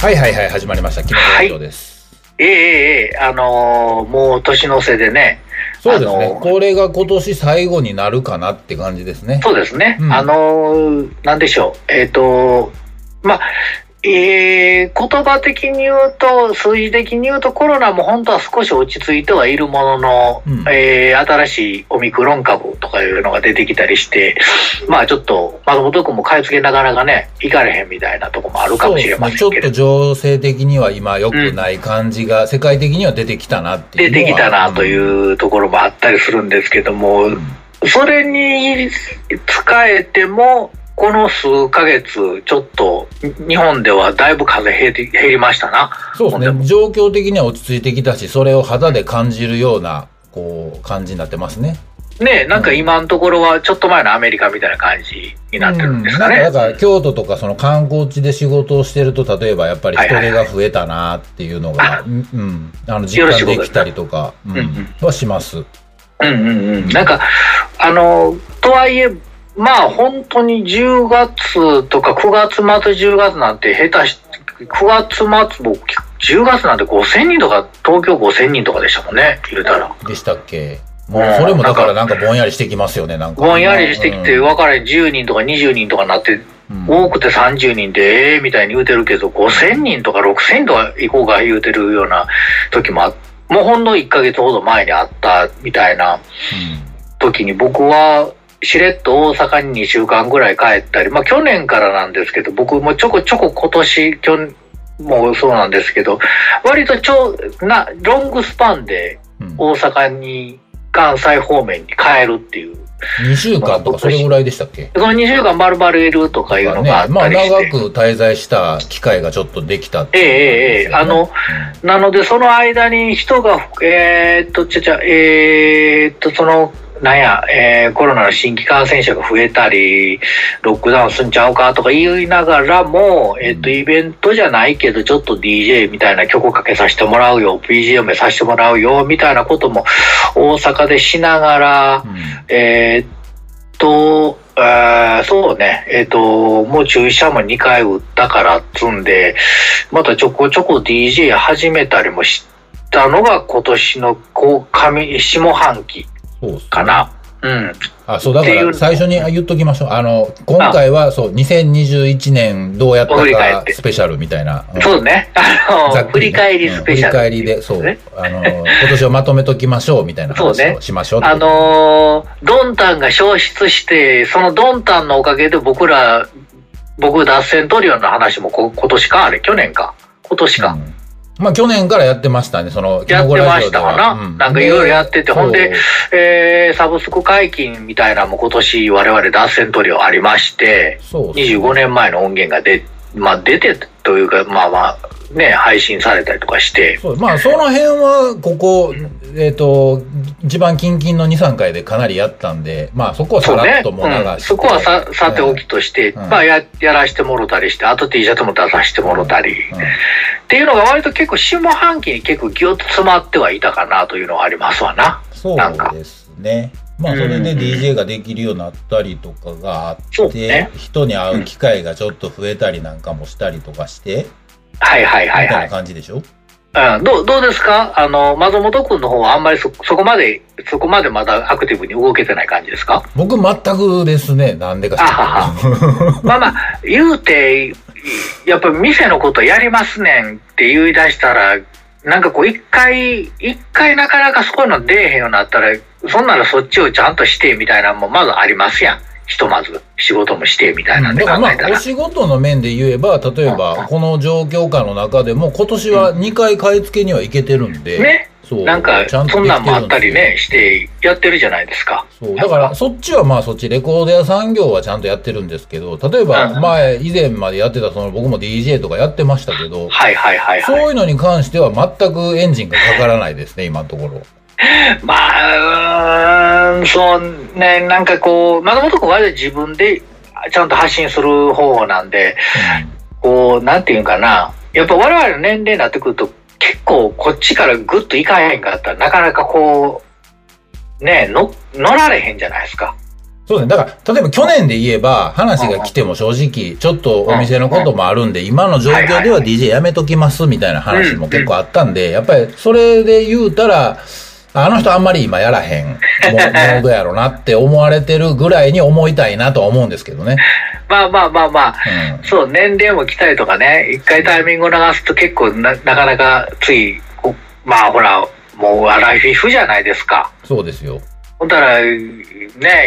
はいはいはい、始まりました。木本ラジオです。ええええええあのーもう年の瀬でね、そうですね、あのこれが今年最後になるかなって感じですね。そうですね、うんあのーなんでしょう、えっ、と、まあ、えー言葉的に言うと、数字的に言うと、コロナも本当は少し落ち着いてはいるものの、うんえー新しいオミクロン株とかいうのが出てきたりして、まあちょっと、松本君も買い付けなかなかね、行かれへんみたいなとこもあるかもしれません。けれど、ちょっと情勢的には今良くない感じが、世界的には出てきたなって。出てきたなというところもあったりするんですけども、うん。それに使えても、この数ヶ月、ちょっと日本ではだいぶ風減り減りましたな。そうですね。状況的には落ち着いてきたし、それを肌で感じるような、こう、感じになってますね。ねなんか今のところはちょっと前のアメリカみたいな感じになってるんですかね。うんなんかだから京都とかその観光地で仕事をしてると例えばやっぱり人手が増えたなっていうのが、うんうんあの実感できたりとか、うんはします。うんうんうん。なんか、あの、とはいえ、まあ本当に10月とか9月末10月なんて下手し、9月末も10月なんて5000人とか、東京5000人とかでしたもんね、言うたら。でしたっけ？もうそれもだからなんかぼんやりしてきますよね、なんか。ぼんやりしてきて、うん。分かれ10人とか20人とかなって、うん。多くて30人で、ええみたいに言うてるけど、5000人とか6000とか行こうか言うてるような時もあもうほんの1ヶ月ほど前にあったみたいな時に僕は、しれっと大阪に2週間ぐらい帰ったり、まあ去年からなんですけど、僕もちょこちょこ今年、去年もそうなんですけど、割とちょ、な、ロングスパンでうん。うん大阪に、関西方面に帰るっていう。2週間とかそれぐらいでしたっけ？その2週間丸々いるとかいうのがあっまあたりして。長く滞在した機会がちょっとできたってええいうええ。ええあの、なのでその間に人が、えーっと、ちゃちゃ、えーっと、その、なんや、えーコロナの新規感染者が増えたり、ロックダウンすんちゃうかとか言いながらも、えーっと、イベントじゃないけど、ちょっと DJ みたいな曲かけさせてもらうよ、BGM させてもらうよ、みたいなことも大阪でしながら、うん。えーっと、えーそうね、えーっと、もう注射も2回打ったからっつんで、またちょこちょこ DJ 始めたりもしたのが今年のこう上下半期そうっすねかな。うん。あ、そう、だから最初に言っときましょう。あの、今回はそう、2021年どうやったかスペシャルみたいな。うんそうね。あの、振り返りスペシャル、うん振り返りで、そう。ねあの、今年をまとめときましょうみたいな話をしましょうってあのードンタンが消失して、そのドンタンのおかげで僕ら、僕脱線トリオの話もこ今年か？あれ去年か今年か。うんまあ去年からやってましたね、その、やってましたかな？うん。なんかいろいろやってて。ほんでそう。えー、サブスク解禁みたいなのも今年我々脱線トリオありまして、そうっすね25年前の音源が出、まあ出てというか、まあまあ、ね、配信されたりとかして、そうまあその辺は、ここ、えっ、と、一番近々の2、3回でかなりやったんで、まあそこはさらっともう流して、うん、そこはささておきとして、うん。まあややらしてもろたりして、あと T シャツも出させてもろたり、うん。っていうのが割と結構下半期に結構ギュッと詰まってはいたかなというのはありますわな。そうですね。まあ、それでうん。DJ ができるようになったりとかがあって、人に会う機会がちょっと増えたりなんかもしたりとかして、はいはいはいは。みたいない感じでしょ？うん、どうどうですか？あの、松本君の方はあんまりそ、そこまで、そこまでまだアクティブに動けてない感じですか？僕全くですね、なんでか知らないまあまあ、言うて、やっぱ店のことやりますねんって言い出したら、なんかこう一回、一回なかなかそういうの出えへんようになったら、そんならそっちをちゃんとしてみたいなのもまずありますやん。ひとまず。仕事もしてみたいなんでだからまあ、お考えたら。仕事の面で言えば、例えば、この状況下の中でも、今年は2回買い付けには行けてるんで、ね。そう。なんか、ちゃんとそんなんもあったりね、してやってるじゃないですか。そう。だから、そっちはまあそっち、レコード屋産業はちゃんとやってるんですけど、例えばうん前、以前までやってた、その僕も DJ とかやってましたけど、はいはいはいはい。そういうのに関しては全くエンジンがかからないですね、今のところ。まあ、うーん、そうね、なんかこう、松本君は割と自分でちゃんと発信する方なんで、こう、なんていうんかな、やっぱ我々の年齢になってくると、結構こっちからグッといかへんかったらなかなかこう、ね、の乗られへんじゃないですか。そうですね。だから、例えば去年で言えば、話が来ても正直、ちょっとお店のこともあるんで、今の状況では DJ やめときますみたいな話も結構あったんで、やっぱりそれで言うたら、あの人あんまり今やらへん モードやろなって思われてるぐらいに思いたいなとは思うんですけどね。まあまあまあまあ、うん、そう、年齢も来たりとかね、一回タイミングを流すと結構ななかなかつい、まあほら、もうアライフィフじゃないですか。そうですよ。ほんたら、ね、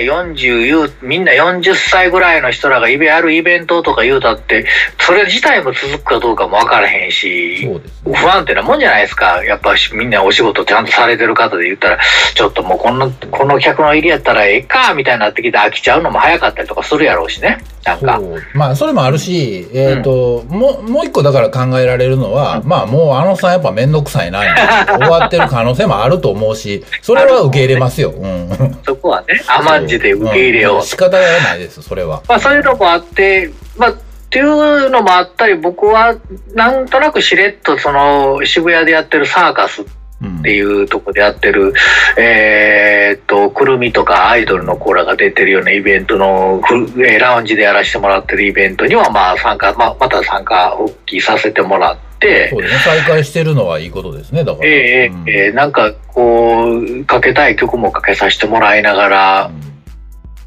40みんな40歳ぐらいの人らがイベあるイベントとか言うたって、それ自体も続くかどうかも分からへんし、ね、不安定なもんじゃないですか。やっぱみんなお仕事ちゃんとされてる方で言ったら、ちょっともうこの、この客の入りやったらええか、みたいになってきて飽きちゃうのも早かったりとかするやろうしね。なんか。まあ、それもあるし、えっ、ー、と、うん、もう、もう一個だから考えられるのは、うん、まあ、もうあのさんやっぱめんどくさいな、終わってる可能性もあると思うし、それは受け入れますよ。うん。そこはね、甘んじて受け入れよう。うん、仕方がないです、それは。まあ、そういうのもあって、まあ、っていうのもあったり、僕はなんとなくしれっとその渋谷でやってるサーカスっていうとこでやってる、うん、えっと、くるみとかアイドルのコーラが出てるようなイベントの、ラウンジでやらせてもらってるイベントにはまあ参加、まあ、また参加復帰させてもらって、そうですね。再開してるのはいいことですね、だから。えー、うん、えー、なんかこう、かけたい曲もかけさせてもらいながら、うん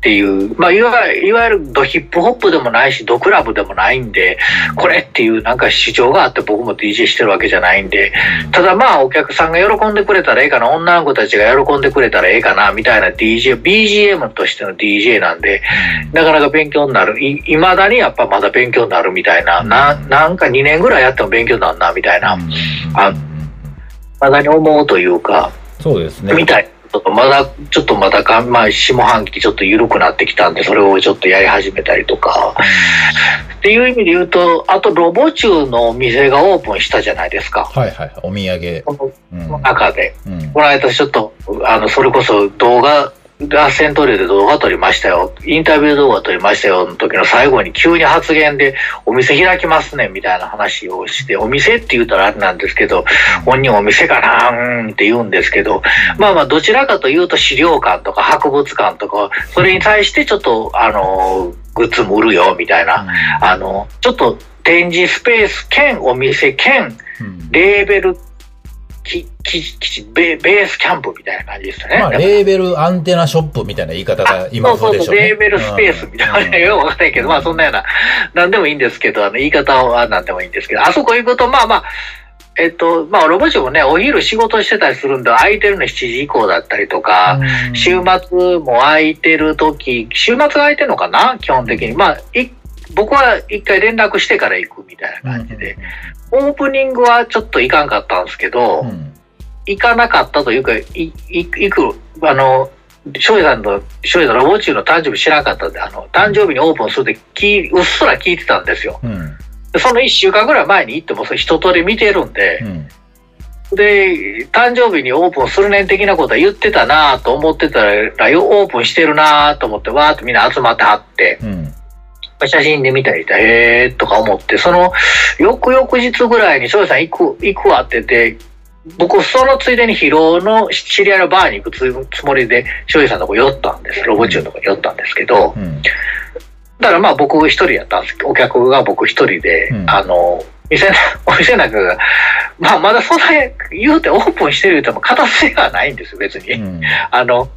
っていう、まあ、いわいわゆるドヒップホップでもないし、ドクラブでもないんで、これっていうなんか市場があって僕も DJ してるわけじゃないんで、ただまあお客さんが喜んでくれたらええかな、女の子たちが喜んでくれたらええかな、みたいな DJ、BGM としての DJ なんで、なかなか勉強になる。い、未だにやっぱまだ勉強になるみたいな、な、なんか2年ぐらいやっても勉強になるな、みたいな、あ、まだに思うというか、そうですね。みたい。まだ、ちょっとまだか、まあ、下半期ちょっと緩くなってきたんで、それをちょっとやり始めたりとか。っていう意味で言うと、あと、ロボ中のお店がオープンしたじゃないですか。はいはい、お土産。この中で。うん、この間ちょっと、あの、それこそ動画、ラッセントリーで動画撮りましたよ。インタビュー動画撮りましたよ。の時の最後に急に発言でお店開きますねみたいな話をして、お店って言うたらあれなんですけど、本人お店かなーんって言うんですけど、まあまあどちらかというと資料館とか博物館とか、それに対してちょっとあの、グッズも売るよみたいな、あの、ちょっと展示スペース兼お店兼レーベルき、き、きベ、ベースキャンプみたいな感じですね。まあ、レーベルアンテナショップみたいな言い方が今そうでしょう、ね、そうそうレーベルスペースみたいな、よくわかんないけど、まあそんなような、なんでもいいんですけど、あの、言い方はなんでもいいんですけど、あそこ行くと、まあまあ、えっと、まあ、ロボショもね、お昼仕事してたりするんで、空いてるの7時以降だったりとか、週末も空いてる時、週末空いてるのかな基本的に。まあ、い、僕は一回連絡してから行くみたいな感じで、オープニングはちょっと行かんかったんですけど、うん、行かなかったというか、行く、あの、翔平さんの、翔平さんロボチューの誕生日知らなかったんで、あの、誕生日にオープンするってき、うっすら聞いてたんですよ。うん、その一週間ぐらい前に行っても、それ一通り見てるんで、うん。で、誕生日にオープンする年的なことは言ってたなと思ってたら、オープンしてるなと思って、わーってみんな集まってはって、うん、写真で見たりして、へーとか思って、その、翌々日ぐらいに、翔平さん行く、行くわって言って、僕、そのついでに疲労の知り合いのバーに行くつもりで、翔平さんのとこ寄ったんです。ロボチューのとこに寄ったんですけど、うん、だからまあ僕一人やったんです。お客が僕一人で、うん、あの、店、お店なんかが、まあまだそんな言うてオープンしてる言うても片付けはないんですよ、別に。うん、あの、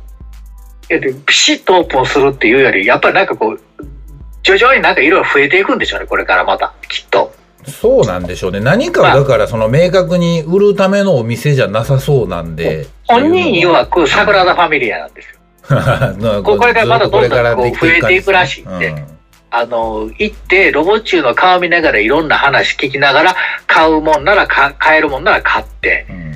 ピシッとオープンするっていうより、やっぱりなんかこう、徐々になんかいろいろ増えていくんでしょうね、これからまた、きっと。そうなんでしょうね。何かだからその明確に売るためのお店じゃなさそうなんで。本人曰く桜田ファミリアなんですよ。これからまだどんどんこう増えていくらしいんで。うん、あの、行って、ロボチューの顔見ながらいろんな話聞きながら、買うもんなら買えるもんなら買って、うん、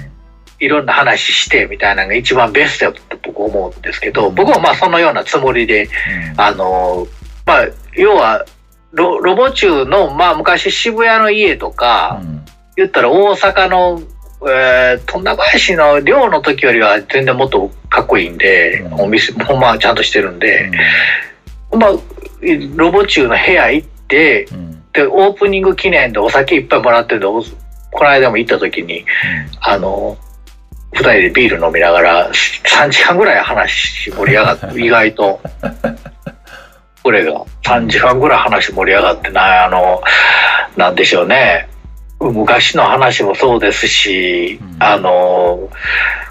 いろんな話してみたいなのが一番ベストやと僕思うんですけど、うん、僕もまあそのようなつもりで、あの、まあ、要はロ、ロボ中の、まあ昔渋谷の家とか、うん、言ったら大阪の、えー、富田林の寮の時よりは全然もっとかっこいいんで、うん、お店もまあちゃんとしてるんで、うん、まあ、ロボ中の部屋行って、で、オープニング記念でお酒いっぱいもらってるんで、この間も行った時に、あの、二人でビール飲みながら、3時間ぐらい話盛り上がって、意外と。これが3時間ぐらい話盛り上がってな、あの、なんでしょうね。昔の話もそうですし、うんあの、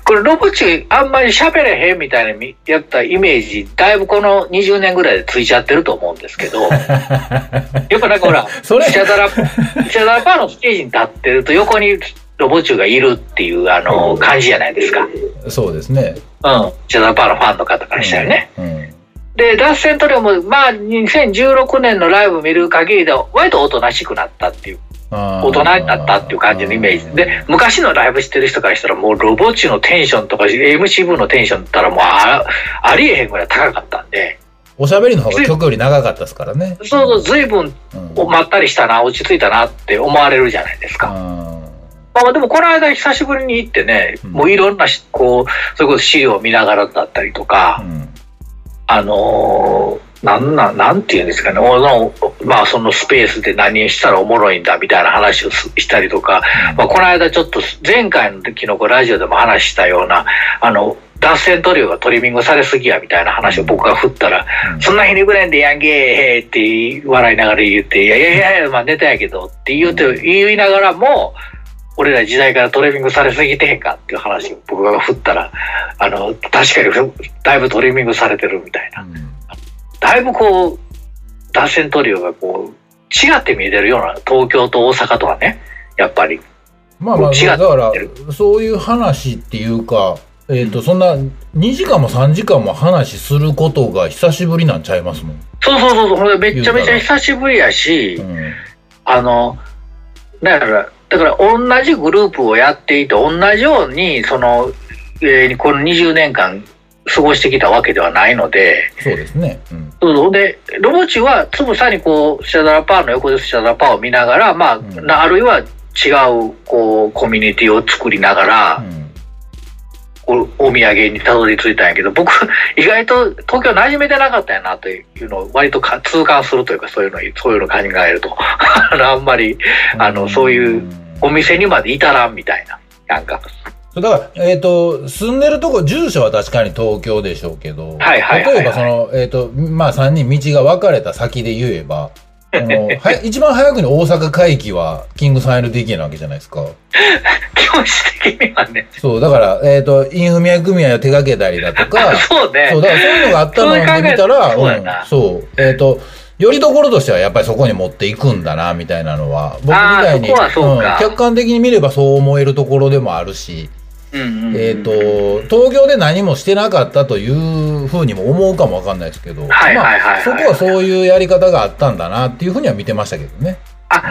これロボチあんまり喋れへんみたいなみやったイメージ、だいぶこの20年ぐらいでついちゃってると思うんですけど、やっぱなんかほら、シャダラ、シャダラパーのステージに立ってると横にロボチュがいるっていうあの感じじゃないですか。そうですね。うん。シャダラパーのファンの方からしたらね。うん。で、脱線トリオも、まあ、2016年のライブ見る限りでは、割とおとなしくなったっていう、大大人になったっていう感じのイメージ。で、昔のライブしてる人からしたら、もうロボッチのテンションとか、MC 部のテンションだったら、もうあありえへんぐらい高かったんで、おしゃべりの方が曲より長かったですからね。そうそう、随分うん。まったりしたな、落ち着いたなって思われるじゃないですか。まあでもこの間久しぶりに行ってね、うんもういろんなし、こう、それこそ資料を見ながらだったりとか、うん。あのーなんなん、なんていうんですかね、おのまあそのスペースで何したらおもろいんだみたいな話をすしたりとか、まあこの間ちょっと前回の時のこうラジオでも話したような、あの、脱線塗料がトリミングされすぎやみたいな話を僕が振ったら、そんな日にぐらいでやんけーって笑いながら言って、いやいやいやまあネタやけどって言うて、言いながらも、俺ら時代からトリミングされすぎてへんかっていう話を僕が振ったら、あの、確かにだいぶトリミングされてるみたいな。うんだいぶこう、脱線トリオがこう、違って見えてるような、東京と大阪とはね、やっぱり。まあまあ、だから、そういう話っていうか、えっ、と、そんな2時間も3時間も話することが久しぶりなんちゃいますもん。そうそうそうめっちゃめちゃ久しぶりやし、うん。あの、だから、だから同じグループをやっていて、同じように、その、えーこの20年間過ごしてきたわけではないので、そうですね。うん。で、ロボチはつぶさにこう、シャダラパーの横でシャダラパーを見ながら、まあ、んなあるいは違う、こう、コミュニティを作りながら、うんこうお土産にたどり着いたんやけど、僕、意外と東京馴染めてなかったんやなというのを割とか痛感するというか、そういうの、そういうの考えると。あのあんまり、あのそういうお店にまで至らんみたいな。なんか。だから、えっ、と、住んでるとこ、住所は確かに東京でしょうけど、はいはいはいはい例えばその、えっ、と、まあ3人道が分かれた先で言えば、あのは一番早くに大阪回帰はキングサン LDK なわけじゃないですか。教師的にはね。そう、だから、えっ、と、インフミヤ組合を手掛けたりだとか、そうね。そう、だからそういうのがあったのを見たら、そうえそうやなうん、そう、えっ、と、よりどころとしてはやっぱりそこに持っていくんだな、みたいなのは、僕みたいに、あーそこはそうかん客観的に見ればそう思えるところでもあるし、えっ、と、東京で何もしてなかったというふうにも思うかもわかんないですけど、そこはそういうやり方があったんだなっていうふうには見てましたけどね。あ、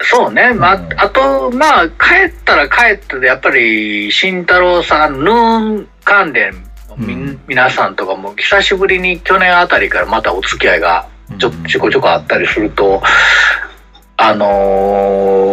そうね。まあ、うんあと、まあ、帰ったら帰ったで、やっぱり、慎太郎さん、ヌーン関連のみ、うん皆さんとかも、久しぶりに去年あたりからまたお付き合いがちょうんちょこちょこあったりすると、あの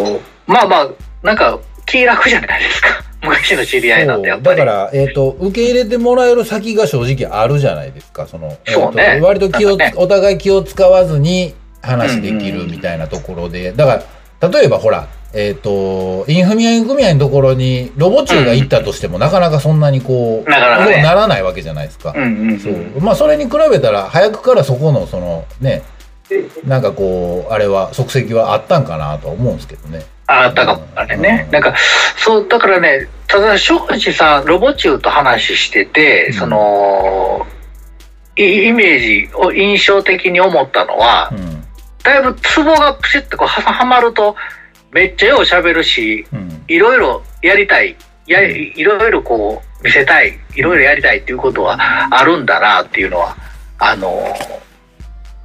ーまあまあ、なんか、気楽じゃないですか。昔の知り合いなんで、やっぱり。だから、えっ、と、受け入れてもらえる先が正直あるじゃないですか。その、そうね割と気を、ねお互い気を使わずに話できるみたいなところで、だから、例えばほら、えっ、と、インフミアイン組合のところにロボチューが行ったとしても、なかなかそんなにこう、なかなかねならないわけじゃないですか。うんうんうん。そう。まあ、それに比べたら、早くからそこの、その、ね、なんかこう、あれは、足跡はあったんかなとは思うんですけどね。あったかもあれねう。んなんか、そう、だからね、ただ、庄司さん、ロボチューと話してて、うんその、イイメージを印象的に思ったのは、うん。だいぶツボがプシュッとこうははまると、めっちゃよう喋るし、うん。いろいろやりたい、やいろいろこう見せたい、いろいろやりたいっていうことはあるんだなっていうのは、あの、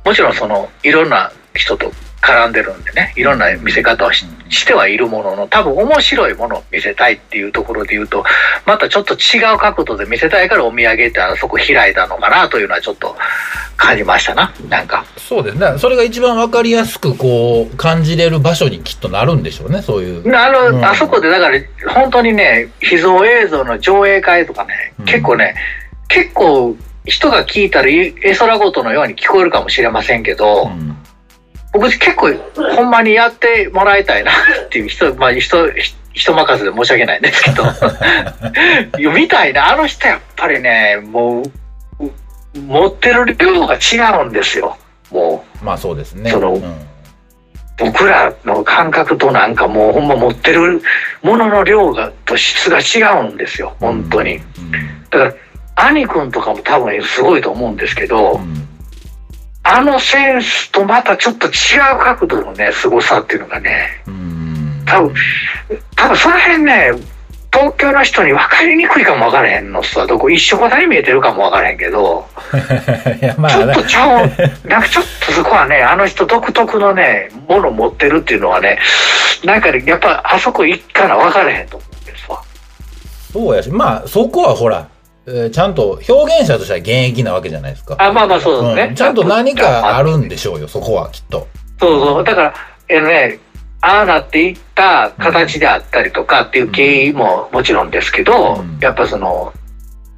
もちろんその、いろんな人と絡んでるんでね、いろんな見せ方をししてはいるものの、多分面白いものを見せたいっていうところで言うと、またちょっと違う角度で見せたいからお土産ってあそこ開いたのかなというのはちょっと感じましたな、なんか。そうですね。それが一番わかりやすく、こう、感じれる場所にきっとなるんでしょうね、そういう。あの、うんあそこでだから、本当にね、秘蔵映像の上映会とかね、うん結構ね、結構人が聞いたら絵空事のように聞こえるかもしれませんけど、うん僕結構ほんまにやってもらいたいなっていう人、まあ人、ひ人任せで申し訳ないんですけど、いや見たいな、あの人やっぱりね、もう、う持ってる量が違うんですよ。もまあそうですね。そのうんう、僕らの感覚となんかもうほんま持ってるものの量が、と質が違うんですよ、本当に。うんだから、兄くんとかも多分すごいと思うんですけど、うんあのセンスとまたちょっと違う角度のね、凄さっていうのがね、うん。多分、多分その辺ね、東京の人に分かりにくいかも分からへんのさ、どこ一緒型に見えてるかも分からへんけど、ちょっとちゃう、なんかちょっとそこはね、あの人独特のね、ものを持ってるっていうのはね、なんかね、やっぱあそこ行ったら分からへんと思うんですわ。そうやし、まあそこはほら、えーちゃんと表現者としては現役なわけじゃないですか。あ、まあまあそうですね。うんちゃんと何かあるんでしょうよ、そこはきっと。そうそう。だから、えのね、ああなっていった形であったりとかっていう経緯ももちろんですけど、うんやっぱその、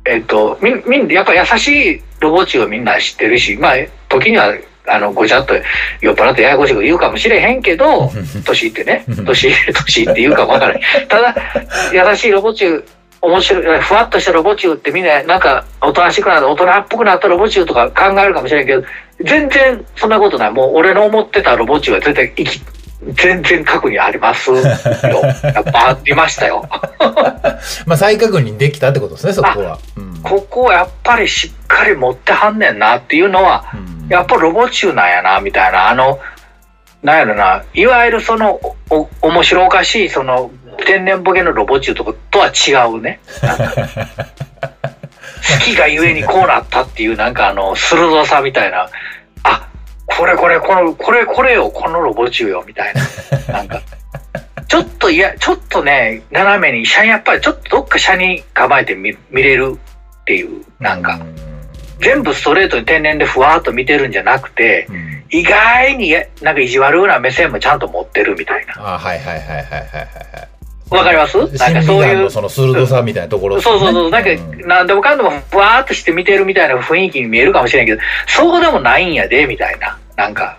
えっと、み、みんな、やっぱ優しいロボチをみんな知ってるし、まあ、時には、あの、ごちゃっと酔っ払ってややこしいこと言うかもしれへんけど、年いってねうん、年、年いって言うかもわからない。ただ、優しいロボチュー、面白い、ふわっとしたロボチューってみんな、なんか、おとなしくなった、大人っぽくなったロボチューとか考えるかもしれんけど、全然そんなことない。もう俺の思ってたロボチューは絶対生き、全然過去にありますよ。やっぱありましたよ。まあ再確認できたってことですね、そこは。うんここをやっぱりしっかり持ってはんねんなっていうのは、うんやっぱロボチューなんやな、みたいな、あの、なんやろな、いわゆるその、お、お面白おかしい、その、天然ボケのロボチューとかとは違うね。好きがゆえにこうなったっていう、なんかあの、鋭さみたいな、あ、これこれ、この、これこれよ、このロボチューよ、みたいな。なんか、ちょっといや、ちょっとね、斜めに、車にやっぱりちょっとどっか車に構えて見見れるっていう、なんか、う全部ストレートに天然でふわーっと見てるんじゃなくて、うん意外になんか意地悪な目線もちゃんと持ってるみたいな。あはいはいはいはいはいはいわかります？はい。なんかそういう。その鋭さみたいなところそうそうそう。なんか、うんなんでもかんでもふわーっとして見てるみたいな雰囲気に見えるかもしれんけど、そうでもないんやで、みたいな。なんか、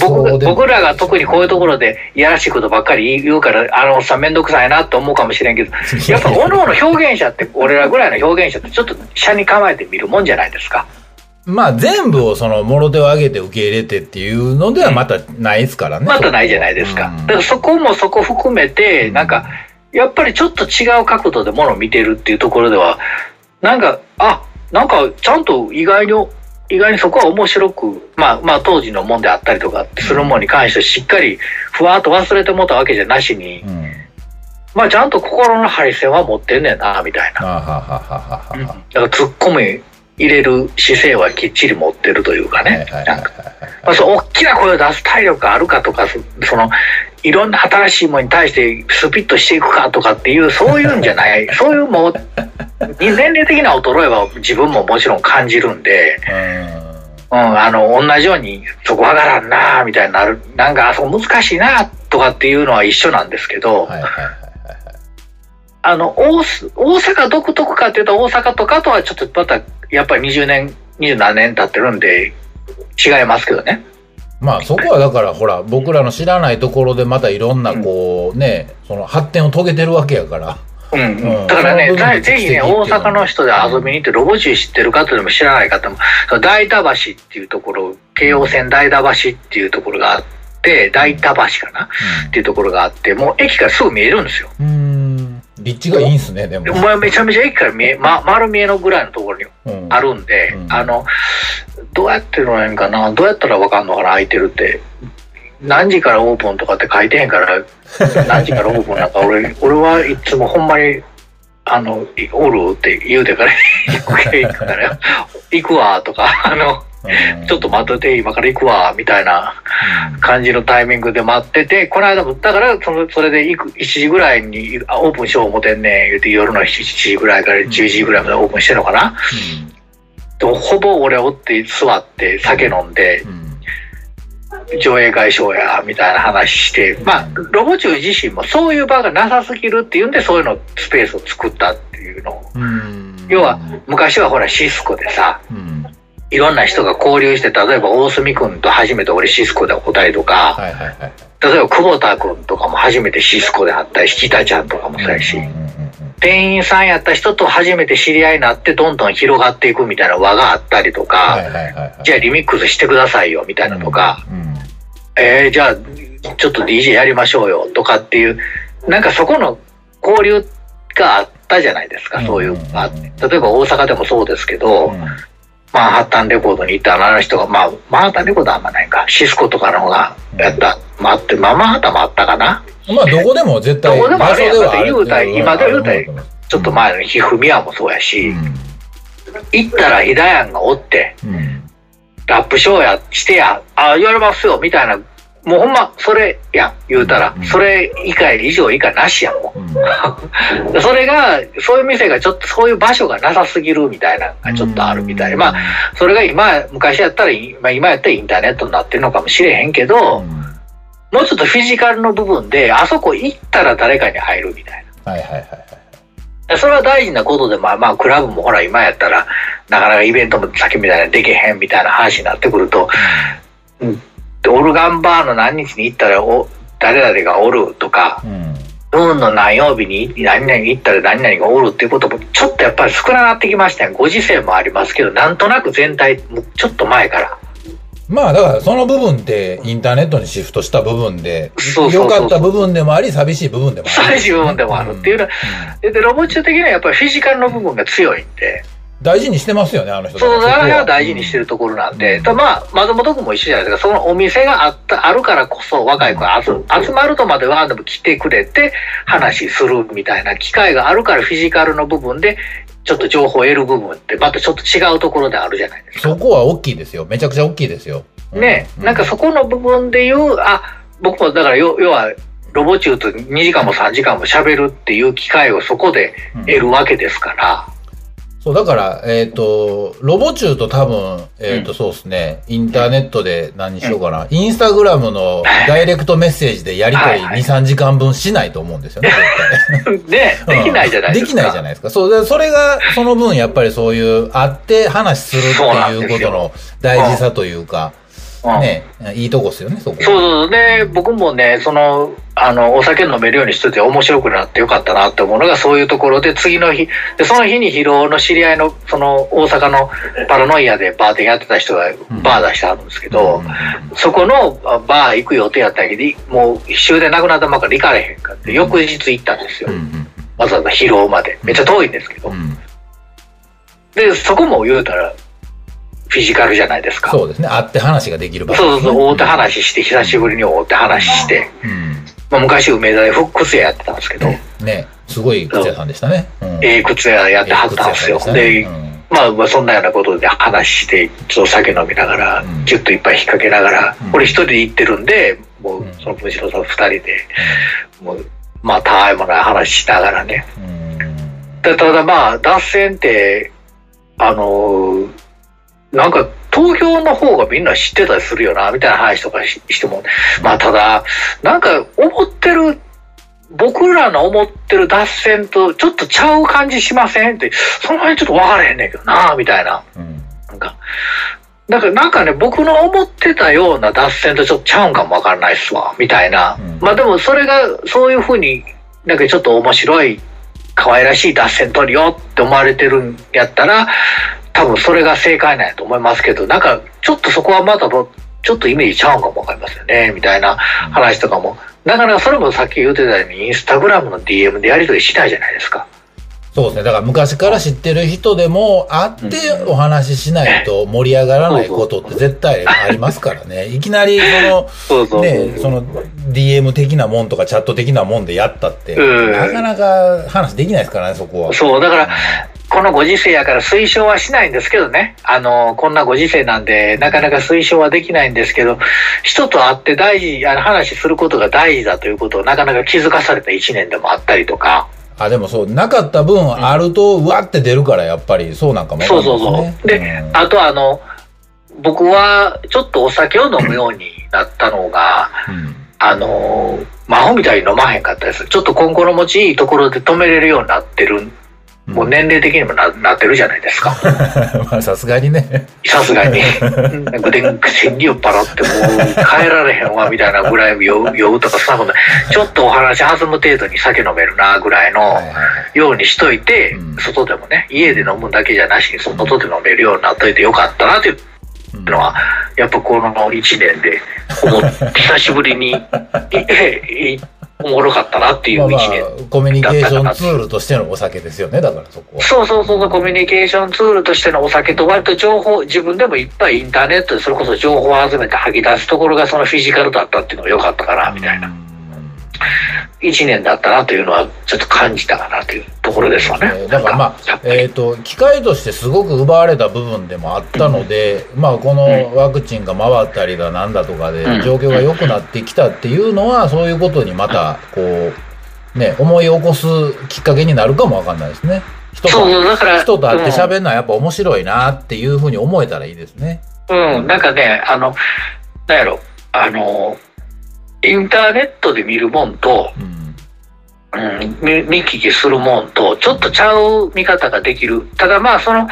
僕僕らが特にこういうところでいやらしいことばっかり言うから、あのおっさんめんどくさいなと思うかもしれんけど、やっぱ各々表現者って、俺らぐらいの表現者ってちょっと車に構えて見るもんじゃないですか。まあ全部をその、もろ手を挙げて受け入れてっていうのではまたないですからね。またないじゃないですか。うんだからそこもそこ含めて、なんか、やっぱりちょっと違う角度でものを見てるっていうところでは、なんか、あ、なんかちゃんと意外に、意外にそこは面白く、まあまあ当時のもんであったりとかするものに関してしっかりふわっと忘れてもったわけじゃなしに、うん。まあちゃんと心のハリセンは持ってんねんな、みたいな。だから突っ込み入れる姿勢はきっちり持ってるというかあ、はいはいね。はいはいまあ、そう大きな声を出す体力があるかとか、そその、いろんな新しいものに対してスピッとしていくかとかっていう、そういうんじゃない、そういうもう、年齢的な衰えは自分ももちろん感じるんで、うん、あの、同じように、そこ上がらんなみたいになる、なんか、あそこ難しいなとかっていうのは一緒なんですけど、うん。はいはいはいはい。あの、大阪独特かっていうと、大阪とかとはちょっとまた、やっぱり20年、20何年経ってるんで、違いますけどね。まあそこはだからほら僕らの知らないところでまたいろんなこうね、その発展を遂げてるわけやから。うんううんん、だからね、ぜぜひね、大阪の人で遊びに行って、ロボチュー知ってる方でも知らない方も、その大田橋っていうところ、京王線大田橋っていうところがあって、大田橋かな？っていうところがあって、もう駅からすぐ見えるんですよ。うん。うん。立地がいいんすね、でも。もうめちゃめちゃ駅から見え、ま、丸見えのぐらいのところにうんあるんで、うんあの、どうやってのやんかな、どうやったらわかんのかな、空いてるって。何時からオープンとかって書いてへんから、何時からオープンなんか、俺、俺はいつもほんまに、あの、いおるって言うてから、行くから、行くわ、とか、あの、うんちょっと待ってて、今から行くわ、みたいな。感じのタイミングで待ってて、この間も、だから、その、それで行く、1時ぐらいに、あオープンしよう思てんねん、言うて、夜の7時ぐらいから10時ぐらいまでオープンしてんのかな。でもほぼ俺おって座って酒飲んでうん。うん上映会賞やみたいな話してまあロボチュー自身もそういう場がなさすぎるっていうんでそういうのスペースを作ったっていうの。をうん。要は昔はほらシスコでさうんいろんな人が交流して例えば大隅君と初めて俺シスコで会ったりとかはいはいはい例えば久保田君とかも初めてシスコで会ったり引田ちゃんとかもそうやしうんうんうんうん店員さんやった人と初めて知り合いになってどんどん広がっていくみたいな輪があったりとか、はいはいはいはい。じゃあリミックスしてくださいよみたいなとか、うん。えー、じゃあちょっと DJ やりましょうよとかっていう、なんかそこの交流があったじゃないですか、そういうのがあ。例えば大阪でもそうですけど、うんマンハッタンレコードに行ったあの人が、まあ、マンハッタンレコードはあんまないか、シスコとかの方がやった、まああって、まあ、マンハッタンもあったかな。まあ、どこでも絶対、どこでもあるやん言うたら今で言うたらうん。ちょっと前のひふみやもそうやし、うん。行ったらヒダヤンがおって、うん。ラップショーやしてや、あ、言われますよ、みたいな、もうほんま、それやん、言うたらうん、それ以下以上以下なしやん、もうん。う。それが、そういう店がちょっと、そういう場所がなさすぎるみたいなのがちょっとあるみたい。で、まあ、それが今、昔やったら、まあ今やったらインターネットになってるのかもしれへんけど、うん。もうちょっとフィジカルの部分で、あそこ行ったら誰かに入るみたいはいはいはいはい。な。それは大事なことで、まあまあ、クラブもほら今やったら、なかなかイベントもさっきみたいなできへんみたいな話になってくると、でオルガンバーの何日に行ったらお誰々がおるとか、うん。運の何曜日に何々行ったら何々がおるっていうこともちょっとやっぱり少なくなってきましたよ。ご時世もありますけど、なんとなく全体、もうちょっと前から。まあだからその部分ってインターネットにシフトした部分で良かった部分でもあり寂しい部分でもある。寂しい部分でもあるっていうのはで、でロボ中的にはやっぱりフィジカルの部分が強いんで、大事にしてますよね、あの人そのこは流れは大事にしてるところなんで、うん。まあ、松本君も一緒じゃないですか、そのお店があった、あるからこそ若い子が集集まるとまでは、でも来てくれて話するみたいな機会があるからフィジカルの部分で、ちょっと情報を得る部分ってまたちょっと違うところであるじゃないですか。そこは大きいですよ。めちゃくちゃ大きいですよ。うね、なんかそこの部分で言う、あ、僕もだから要要は、ロボ中と2時間も3時間も喋るっていう機会をそこでうん得るわけですから、そう、だから、えっ、と、ロボ中と多分、えっ、と、そうですね、インターネットで何しようかな、インスタグラムのダイレクトメッセージでやりとり2、はいはい。3時間分しないと思うんですよね、絶 ね、対。できないじゃないですか。できないじゃないですか。そう、でそれが、その分、やっぱりそういう、会って話するっていうことの大事さというか、うんね、いいとこっすよね、そこ。そうそう。で、僕もね、その、あの、お酒飲めるようにしてて面白くなってよかったなって思うのが、そういうところで、次の日、で、その日に疲労の知り合いの、その、大阪のパラノイアでバーテンやってた人がバー出してあるんですけど、うんそこのあバー行く予定やったけど、もう終電なくなったまから行かれへんかって、翌日行ったんですよわざわざ疲労まで。めっちゃ遠いんですけどう。んで、そこも言うたら、フィジカルじゃないですか。そうですね。会って話ができる場所そうそうそう、会うて話して、久しぶりに会うて話して、うん。まあ、昔梅田でフックス屋やってたんですけど、ね、ね、すごい靴屋さんでしたね。う。ん。ええ靴屋やってはったんですよ。で、うん。まあ、まあそんなようなことで話して、ちょっと酒飲みながらうん、キュッといっぱい引っ掛けながら、うん。俺一人で行ってるんで、もううん。その文志郎さん二人で、もう、まあ、たわいもない話しながらね。うん。でただまあ、脱線って、あのーなんか、東京の方がみんな知ってたりするよな、みたいな話とかししても、まあ、ただ、なんか、思ってる、僕らの思ってる脱線とちょっとちゃう感じしませんって、その辺ちょっと分からへんねんけどな、みたいな。うんなんか、なんか、なんかね、僕の思ってたような脱線とちょっとちゃうんかもわからないっすわ、みたいな。うんまあでも、それが、そういうふうに、なんかちょっと面白い、可愛らしい脱線取るよって思われてるんやったら、多分それが正解なんやと思いますけど、なんか、ちょっとそこはまた、ちょっとイメージちゃうんかもわかりますよね、みたいな話とかも。だからそれもさっき言ってたように、インスタグラムの DM でやり取りしないじゃないですか。そうですね。だから昔から知ってる人でも会ってお話ししないと盛り上がらないことって絶対ありますからね。いきなりその、ね、その DM 的なもんとかチャット的なもんでやったって、うんなかなか話できないですからね、そこは。そう、だから、このご時世やから推奨はしないんですけどね。あの、こんなご時世なんで、なかなか推奨はできないんですけど、人と会って大事、あの話することが大事だということをなかなか気づかされた一年でもあったりとか。あ、でもそう、なかった分あると、うわって出るから、やっぱりそうなんかもそうそう。そう。で、うんあとあの、僕はちょっとお酒を飲むようになったのが、うんあの、魔法みたいに飲まへんかったです。ちょっと今後の持ちいいところで止めれるようになってるもう年齢的にもななってるじゃないですか。まあさすがにね。さすがに。ぐでんくせに酔っ払ってもう帰られへんわみたいなぐらい酔う 酔うとかそんなことちょっとお話弾む程度に酒飲めるなぐらいのようにしといて、うん。外でもね、家で飲むだけじゃなしに外で飲めるようになっといてよかったなというのは、やっぱこの1年で久しぶりに、いえいおもろかったなっていう1まあまあ年。コミュニケーションツールとしてのお酒ですよね、だからそこは。そうそうそうそう、コミュニケーションツールとしてのお酒と割と情報、自分でもいっぱいインターネットでそれこそ情報を集めて吐き出すところがそのフィジカルだったっていうのが良かったかな、みたいな。1年だったなというのはちょっと感じたかなというところですわね。えーだからまあえっ、と、機械としてすごく奪われた部分でもあったので、まあ、このワクチンが回ったりだなんだとかでうん、状況が良くなってきたっていうのは、そういうことにまた、こう、ね、思い起こすきっかけになるかもわかんないですね。人と。人と会ってうん喋るのはやっぱ面白いなっていうふうに思えたらいいですね。うん、なんかね、あの、なんやろ、あの、インターネットで見るもんと、うん。うん、見見聞きするもんと、ちょっとちゃう見方ができる。ただまあ、その、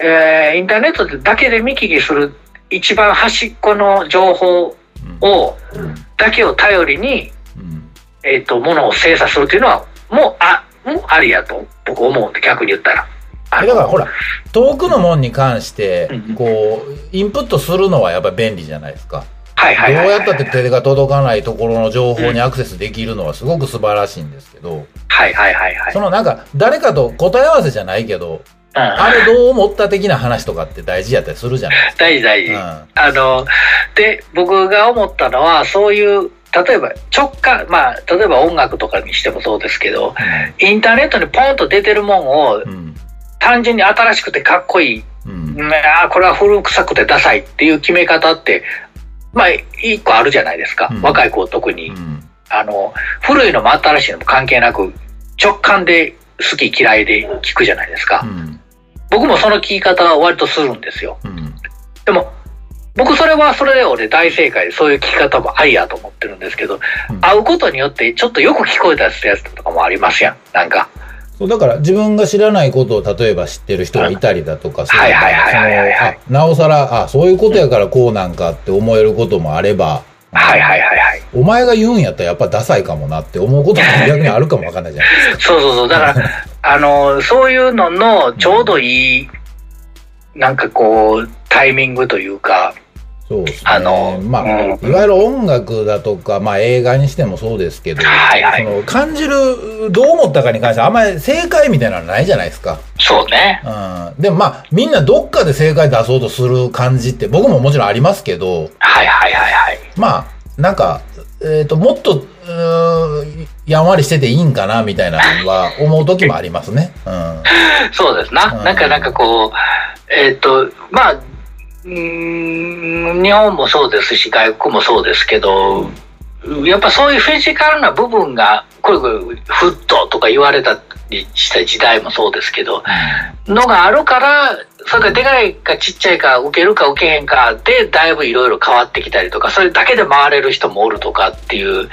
えーインターネットだけで見聞きする一番端っこの情報うんを、うんだけを頼りに、うんえっ、と、ものを精査するっていうのは、もう、あ、もうありやと、僕思うんで、逆に言ったら。だからほら、遠くのもんに関してうん、こう、インプットするのはやっぱ便利じゃないですか。はいはいはい、どうやったって手が届かないところの情報にアクセスできるのはすごく素晴らしいんですけど、はいはいはいはい。そのなんか、誰かと答え合わせじゃないけど、うん、あれどう思った的な話とかって大事やったりするじゃないです大事大事。か。あの、で、僕が思ったのは、そういう、例えば直感、まあ、例えば音楽とかにしてもそうですけど、インターネットにポンと出てるもんをうん。うん。単純に新しくてかっこいい、うん。うんあーこれは古臭くてダサいっていう決め方って、まあ、一個あるじゃないですか。うん若い子特に。うん。あの、古いのも新しいのも関係なく、直感で好き嫌いで聞くじゃないですか。うん。僕もその聞き方は割とするんですよ。うん。でも、僕それはそれで俺大正解でそういう聞き方もありやと思ってるんですけど、うん会うことによってちょっとよく聞こえたやつとかもありますやん。なんか。そうだから自分が知らないことを例えば知ってる人がいたりだとかするはいはいはいはいはいはいそのあなおさら、あ、そういうことやからこうなんかって思えることもあれば、はいはいはいはい。お前が言うんやったらやっぱダサいかもなって思うことも逆にあるかもわかんないじゃないですか。そうそうそう。だから、あの、そういうののちょうどいい、なんかこう、タイミングというか、そうですね。あのまあ、うんいわゆる音楽だとか、まあ映画にしてもそうですけど、はいはいその感じる、どう思ったかに関してあんまり正解みたいなのないじゃないですか。そうね。うん。でもまあ、みんなどっかで正解出そうとする感じって僕ももちろんありますけど、はいはいはいはい。まあ、なんか、えっ、と、もっと、やんわりしてていいんかな、みたいなのは思う時もありますね。うん。そうですな。うんなんか、なんかこう、えっ、と、まあ、うーん日本もそうですし、外国もそうですけど、やっぱそういうフィジカルな部分が、これ、これフットとか言われたりした時代もそうですけど、のがあるから、それがでかいかちっちゃいか、受けるか受けへんかで、だいぶいろいろ変わってきたりとか、それだけで回れる人もおるとかっていう、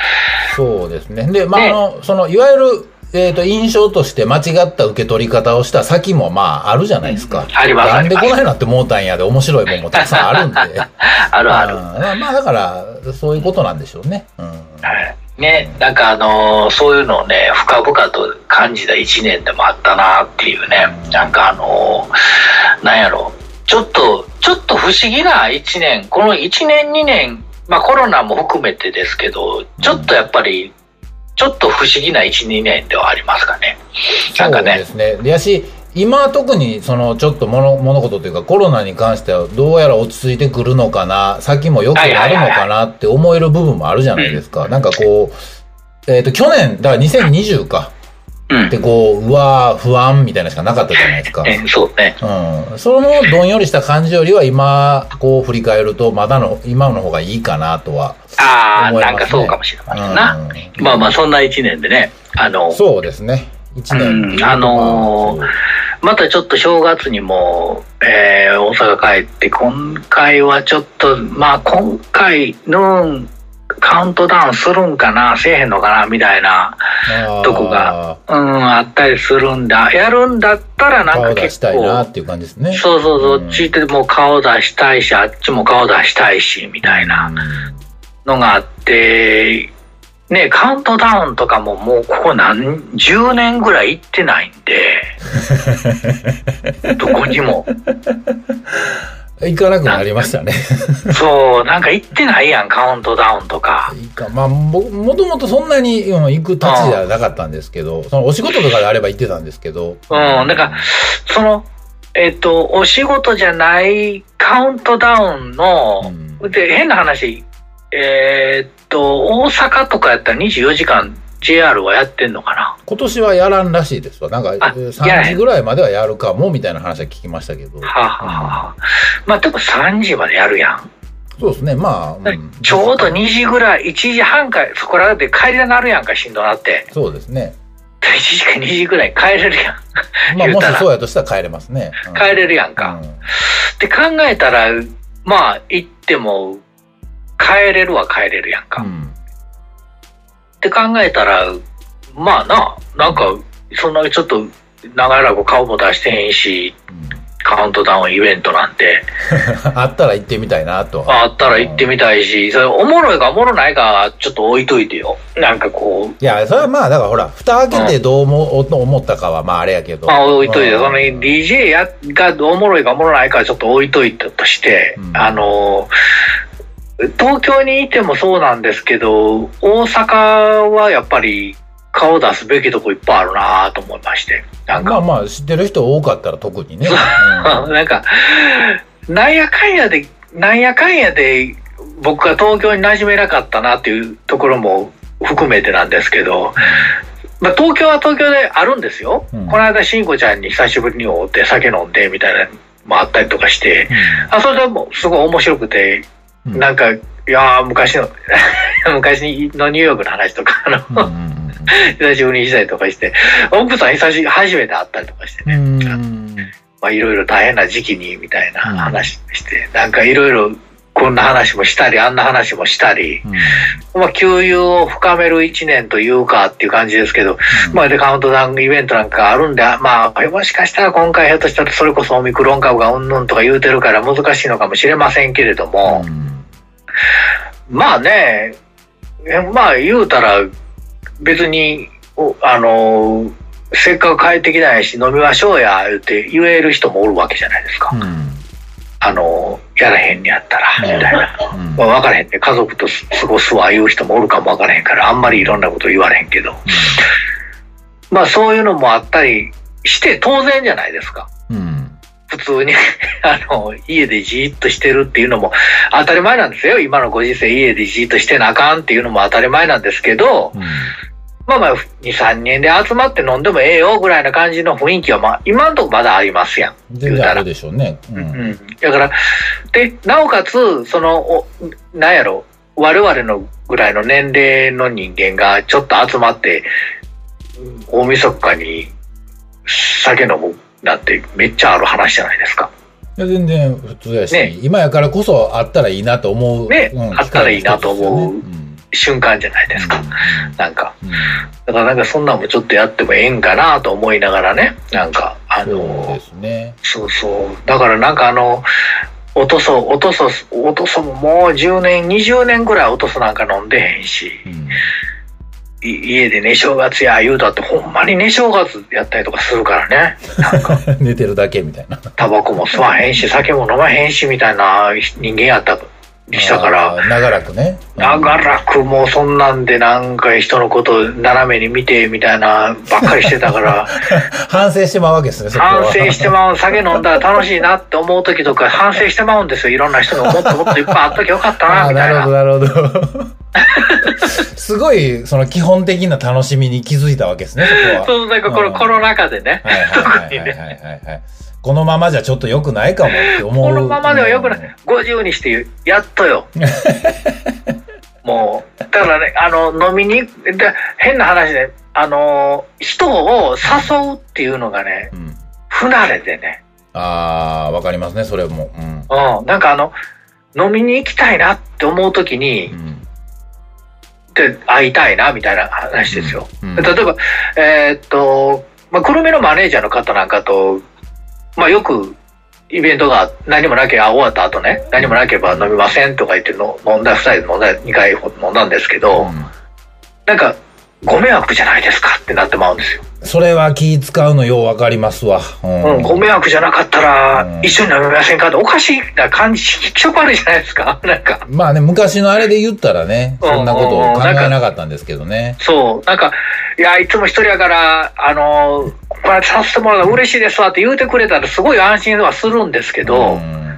そうですね。で、まあ、ね。あの、その、いわゆる、えっ、と、印象として間違った受け取り方をした先も、まあ、あるじゃないですか。ありますなんでこの辺なって思ったんやで、面白いもんもたくさんあるんで。あるある。うんまあ、だから、そういうことなんでしょうね。うん。はいね、なんかあのーそういうのをね、深々と感じた一年でもあったなっていうね、うんなんかあのーなんやろ、ちょっと、ちょっと不思議な一年、この一年二年、まあコロナも含めてですけど、ちょっとやっぱり、ちょっと不思議な一二年ではありますかね。なんかねそうで、すね。でやし、今特にそのちょっと物物事というかコロナに関してはどうやら落ち着いてくるのかな、先も良くなるのかなって思える部分もあるじゃないですか。なんかこう、えっ、と、去年、だから2020か。うんで、。こう、うわー不安みたいなしかなかったじゃないですか。えそうね。うん。そのどんよりした感じよりは今、こう振り返ると、まだの、今の方がいいかなとはああ、思いますね。なんかそうかもしれませんな。うんまあまあ、そんな一年でね、あの、そうですね。一年、うんあのーまたちょっと正月にも、えー大阪帰って、今回はちょっと、まあ今回の、カウントダウンするんかな、せえへんのかな、みたいなとこが、うん、あったりするんだ。やるんだったらなんか結構。いなっていう感じですね。そうそうそう、うんついても顔出したいし、あっちも顔出したいし、みたいなのがあって、ね、カウントダウンとかももうここ何、10年ぐらい行ってないんで、どこにも。行かなくなりましたね。そう、なんか行ってないやん、カウントダウンとか。いいかまあ、も、もともとそんなに、うん、行くたちじゃなかったんですけど、そのお仕事とかであれば行ってたんですけど。うんなんかその、えっ、と、お仕事じゃないカウントダウンのう、んで、変な話、えっと、大阪とかやったら24時間 JR はやってんのかな？今年はやらんらしいですわ。なんか、えあー3やらへん時ぐらいまではやるかも、みたいな話は聞きましたけど。はあ、はあはあ、まあ、でも3時までやるやん。そうですね、まあ、うんちょうど2時ぐらい、1時半か、そこらで帰りになるやんか、しんどなって。そうですね。1時か2時ぐらい帰れるやん。まあ、もしたそうやとしたら帰れますね。うん帰れるやんか。って考えたら、まあ、行っても、帰れるは帰れるやんか。っうん。て考えたら、まあな、なんか、そんなちょっと、長いらく顔も出してへんし、うんカウントダウンイベントなんて、あったら行ってみたいなと。あったら行ってみたいし、それおもろいかおもろないかはちょっと置いといてよ。なんかこう、いや、それはまあ、だからほら、蓋開けてどう思思ったかは、まああれやけど。まあ置いといて、うんその DJ やがおもろいかおもろないかはちょっと置いといたとして、うんあの、東京にいてもそうなんですけど、大阪はやっぱり顔出すべきとこいっぱいあるなと思いまして。なんか、まあまあ、知ってる人多かったら特にね。なんか、なんやかんやで、なんやかんやで、僕が東京に馴染めなかったなっていうところも含めてなんですけど、まあ、東京は東京であるんですよ。うんこの間、しんこちゃんに久しぶりに会って酒飲んでみたいなのもあったりとかして、あ、それでもすごい面白くて、うん。なんか、いやー昔の、昔のニューヨークの話とか、あの、うんうんうん久しぶりにしたりとかして、奥さん久し初めて会ったりとかしてね、うんうんまあいろいろ大変な時期にみたいな話して、なんかいろいろこんな話もしたり、あんな話もしたり、うん。まあ給油を深める一年というかっていう感じですけど、まあでカウントダウンイベントなんかあるんで、まあもしかしたら今回ひょっとしたらそれこそオミクロン株がうんぬんとか言うてるから難しいのかもしれませんけれども、うんまあね、えまあ言うたら別に、おあの、せっかく帰ってきたんやし飲みましょうや言って言える人もおるわけじゃないですか。うんあの、やらへんにやったら、みたいな。うんまあ分からへんね。家族と過ごすわ言う人もおるかも分からへんから、あんまりいろんなこと言われへんけど。まあそういうのもあったりして当然じゃないですか。うん普通に あの、家でじーっとしてるっていうのも当たり前なんですよ。今のご時世家でじーっとしてなあかんっていうのも当たり前なんですけど、うんまあまあ、2、3人で集まって飲んでもええよぐらいな感じの雰囲気はまあ、今んとこまだありますやん。全然あるでしょうね。ううんん。だから、で、なおかつ、その、おなんやろ、我々のぐらいの年齢の人間がちょっと集まって、大晦日に酒飲むなんてめっちゃある話じゃないですか。いや全然普通やし、ね今やからこそあったらいいなと思う、ねうんあったらいいなと思うね瞬間じゃないですか。なんか。だからなんかそんなんもちょっとやってもええんかなと思いながらね。なんか、あそうので、すね。そうそう。だからなんかあの、おとそ、おとそ、おとそももう10年、20年ぐらいおとそなんか飲んでへんし、うんい家でね正月や言うたってほんまにね正月やったりとかするからね。なんか、寝てるだけみたいな。タバコも吸わへんし、酒も飲まへんしみたいな人間やったりしたから、長らくね。長らくもうそんなんでなんか人のこと斜めに見てみたいなばっかりしてたから、反省してまうわけですね。反省してまう、酒飲んだら楽しいなって思う時とか反省してまうんですよ。いろんな人がもっともっといっぱいあったきゃよかったな、みたないるほど、な。なるほど。すごい、その基本的な楽しみに気づいたわけですね、そこは。そう、なんかこのコロナ禍でね。はいはいはいはいはいはいはい。このままじゃちょっと良くないかもって思う。このままではよくない。50にしてやっとよ。もう、だからね、あの、飲みに、で変な話で、あの、人を誘うっていうのがね、うん。不慣れでね。ああ、わかりますね、それも。うん。うん。なんかあの、飲みに行きたいなって思うときにう、んで会いたいなみたいな話ですよ。うん例えば、えーっと、まあ、久留米のマネージャーの方なんかと、まあ、よくイベントが何もなければ終わった後ね、何もなければ飲みませんとか言っての飲んだ、二人で飲んだ、2回ほど飲んだんですけど、うん。なんか、ご迷惑じゃないですかってなってまうんですよ。それは気使うのようわかりますわ。うんうん、ご迷惑じゃなかったらうん、一緒に飲みませんかっておかしいな感じ、気色悪いじゃないですか？なんか。まあね、昔のあれで言ったらね、うんそんなことを考えなかったんですけどね。そう、なんか、いや、いつも一人やから、あの、これさせてもらうの嬉しいですわって言うてくれたらすごい安心はするんですけど、うん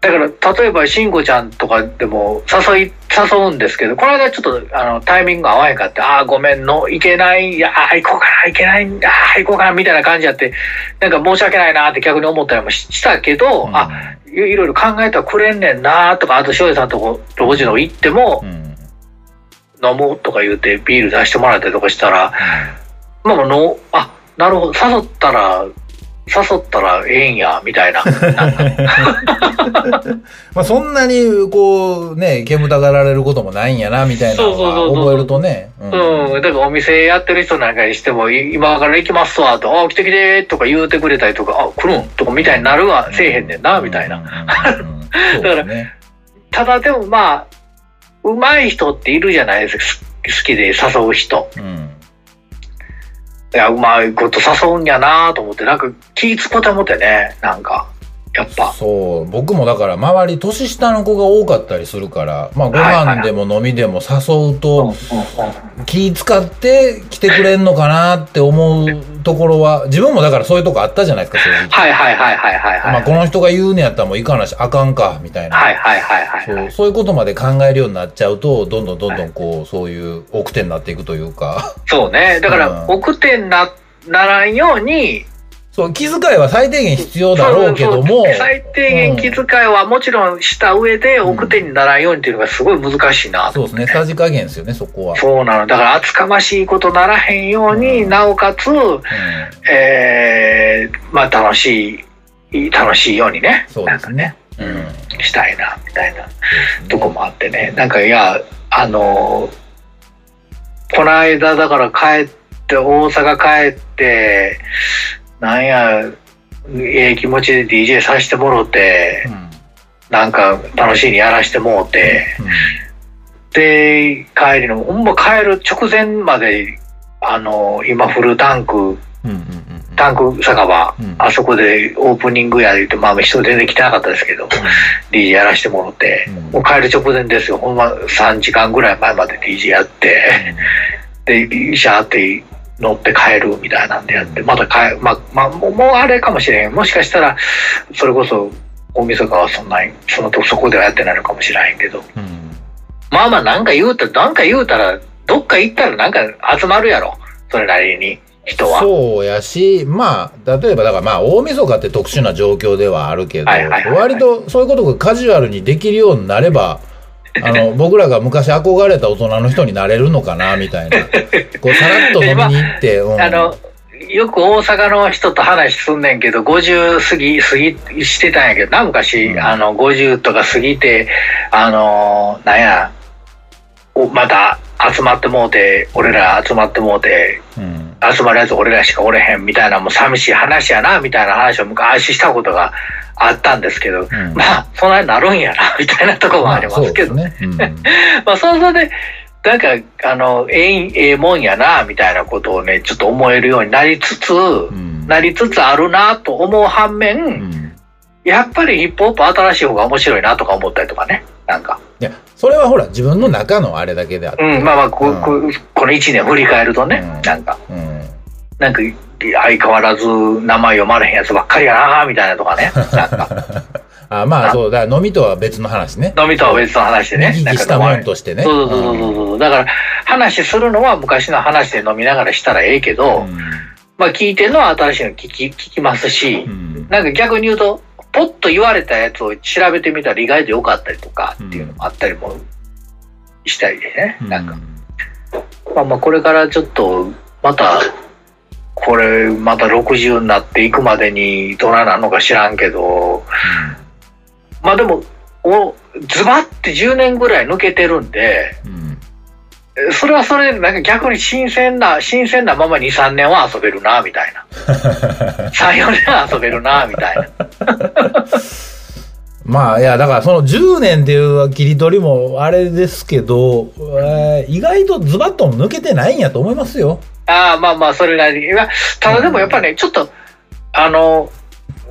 だから、例えば、慎吾ちゃんとかでも誘い、誘うんですけど、この間ちょっと、あの、タイミングが合わへんかって、ああ、ごめんの、いけない、いや、ああ、行こうかな、行けない、ああ、行こうかな、みたいな感じやって、なんか申し訳ないなって逆に思ったりもししたけど、あ、いいろいろ考えたらくれんねんなとか、あと、翔平さんとこ、ロジの行ってもう、ん。飲もうとか言うて、ビール出してもらったりとかしたら、まあもうの、あ、なるほど、誘ったら、誘ったらええんや、みたいな。まあそんなにこうね、煙たがられることもないんやな、みたいなのそうそうそうそうは覚えるとね。ううん、だからお店やってる人なんかにしても、い今から行きますわ、と、あ、来て来て、とか言うてくれたりとか、あ、来るんとかみたいになるわ、せえへんねんな、みたいな。な。うんうんうん そうですね。ただでもまあ、うまい人っているじゃないですか、す好きで誘う人。うんいや、うまいこと誘うんやなと思って、なんか気ぃつこうと思ってね、なんか、やっぱ。そう、僕もだから周り年下の子が多かったりするから、まあご飯でも飲みでも誘うと、気使って来てくれんのかなって思うところは、自分もだからそういうとこあったじゃないですか、正直。はいはいはいはいはいはい。まあこの人が言うねやったらもういかなしあかんか、みたいな。はいはいはいはいはい。そうそういうことまで考えるようになっちゃうと、どんどんどんどんこう、そういう奥手になっていくというか、そうね。だから、うん奥手になならんように、そう、気遣いは最低限必要だろうけども、最低限気遣いはもちろんした上で奥手にならんようにっていうのがすごい難しいなと。そうですね、さじ加減ですよね、そこは。そうなの。だから厚かましいことならへんように、うんなおかつ、うんえー、まあ楽しい、楽しいようにね。そうですね。なんかね。うんうん。したいな、みたいなねとこもあってね。なんかいや、あの、この間だから帰って、大阪帰って、なんや、ええ気持ちで DJ させてもろて、うん。なんか楽しいにやらしてもうて、で、帰りの、ほんま帰る直前まで、あの、今フルタンク、うんうんうんタンク酒場、うん。あそこでオープニングや言って、まあ人全然来てなかったですけど、DJ やらしてもらって、うん。もう帰る直前ですよ。ほんま3時間ぐらい前まで DJ やって、で、シャーって乗って帰るみたいなんでやって、また帰、まあ、まあ、もうあれかもしれん。もしかしたら、それこそ、大晦日はそんなに、そのとそこではやってないのかもしれへんけど。うんうんまあまあ、なんか言うたら、なんか言うたら、どっか行ったらなんか集まるやろ。それなりに、人は。そうやし、まあ、例えばだからまあ、大晦日って特殊な状況ではあるけど、はいはいはいはい割とそういうことがカジュアルにできるようになれば、あの、僕らが昔憧れた大人の人になれるのかな、みたいな。こう、さらっと飲みに行って、うん。あの、よく大阪の人と話すんねんけど、50過ぎ、過ぎしてたんやけどな、昔、うん。あの、50とか過ぎて、あの、なんや、おまた集まってもうて、俺ら集まってもうて、うん集まるやつ俺らしかおれへんみたいな、もう寂しい話やな、みたいな話を昔したことがあったんですけど、ん。まあ、そんなになるんやな、みたいなところもありますけど、ね。まあ、そうそれで、なんか、あの、ええええもんやな、みたいなことをね、ちょっと思えるようになりつつ、うん。なりつつあるなと思う反面、うん。やっぱりヒップホップ新しい方が面白いなとか思ったりとかね、なんか。いや、それはほら、自分の中のあれだけであって。うん、まあまあ、こ,、うんここの1年振り返るとね、うんなんか、うんなんか、相変わらず名前読まれへんやつばっかりやな、みたいなとかね、なんか、あまあ、そう、だから飲みとは別の話ね。飲みとは別の話でね。見聞きしたもんとしてね。そうそうそうそうそう。だから、話するのは昔の話で飲みながらしたらええけど、うんまあ聞いてるのは新しいの聞き、聞きますし、うんなんか逆に言うと、ポッと言われたやつを調べてみたら意外と良かったりとかっていうのもあったりもしたりでね。なんか、まあまあこれからちょっと、また、これ、また60になっていくまでにどないなのか知らんけど、まあでも、おズバって10年ぐらい抜けてるんで、うんうんそれはそれ、なんか逆に新鮮な、新鮮なまま2、3年は遊べるな、みたいな。3、4年は遊べるな、みたいな。まあ、いや、だからその10年っていう切り取りもあれですけど、えー意外とズバッと抜けてないんやと思いますよ。ああ、まあまあ、それなりに。まあただでもやっぱね、ちょっと、あの、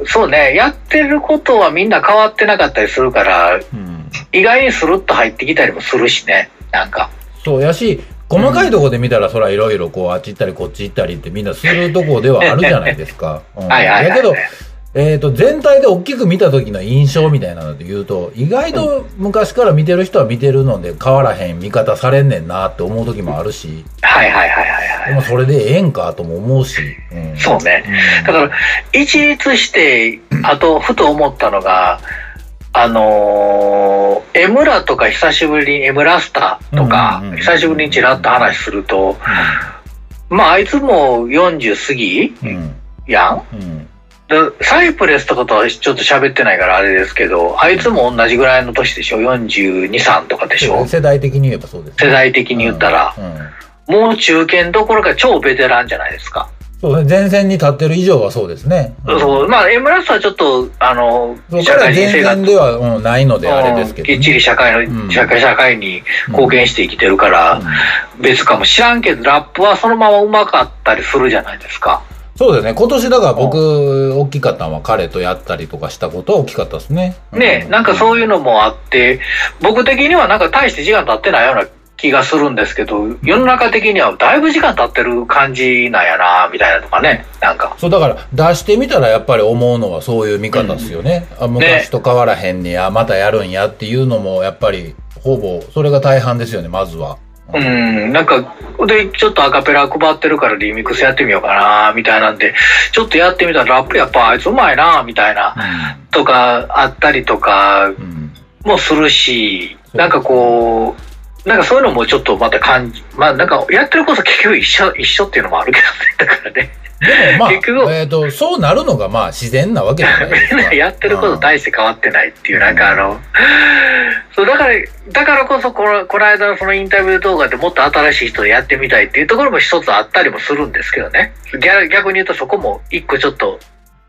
そうね、やってることはみんな変わってなかったりするから、うん。意外にスルッと入ってきたりもするしね、なんか。そうやし、細かいとこで見たら、そらいろいろこう、あっち行ったりこっち行ったりってみんなするとこではあるじゃないですか。うんはいはいはい。だけど、えっ、と、全体で大きく見た時の印象みたいなので言うと、意外と昔から見てる人は見てるので変わらへん見方されんねんなって思う時もあるし、はいはいはいはいはい。でもそれでええんかとも思うし。うんそうね。うんだから、一律して、あと、ふと思ったのが、あのー、エムラとか久しぶりに、エムラスタとか久しぶりにちらっと話すると、まあ、あいつも40過ぎうん。やん？うん。でサイプレスとかとはちょっと喋ってないからあれですけど、あいつも同じぐらいの年でしょ ?42、3とかでしょ？世代的に言えばそうです、世代的に言ったら、うん。うんもう中堅どころか超ベテランじゃないですか。そうね、前線に立ってる以上はそうですね。んそう、まあ、エムラスはちょっと、あの、そこ社会では、うん、ないのであれですけど、きっちり社会の、うん社会、社会に貢献して生きてるから、別かも知らんけど、ラップはそのまま上手かったりするじゃないですか。そうですね。今年だから僕、大きかったのは彼とやったりとかしたことは大きかったですね。ね、なんかそういうのもあって、僕的にはなんか大して時間経ってないような気がするんですけど、世の中的にはだいぶ時間経ってる感じなんやな、みたいなとかね、なんか。そう、だから出してみたらやっぱり思うのはそういう見方ですよね。あ昔と変わらへんねや、またやるんやっていうのもやっぱり、ほぼ、それが大半ですよね、まずは。うん、なんか、で、ちょっとアカペラ配ってるからリミックスやってみようかな、みたいなんで、ちょっとやってみたらラップやっぱあいつうまいな、みたいな、とかあったりとかうん。うん。もするし、そうなんかこう、なんかそういうのもちょっとまた感じ、まあなんかやってること結局一緒、一緒っていうのもあるけどね、だからね。でもまあ、結局えっ、と、そうなるのがまあ自然なわけじゃないですか。やってること大して変わってないっていう、なんかあの、そう、だから、だからこそこの、この間のそのインタビュー動画でもっと新しい人でやってみたいっていうところも一つあったりもするんですけどね。逆逆に言うとそこも一個ちょっと、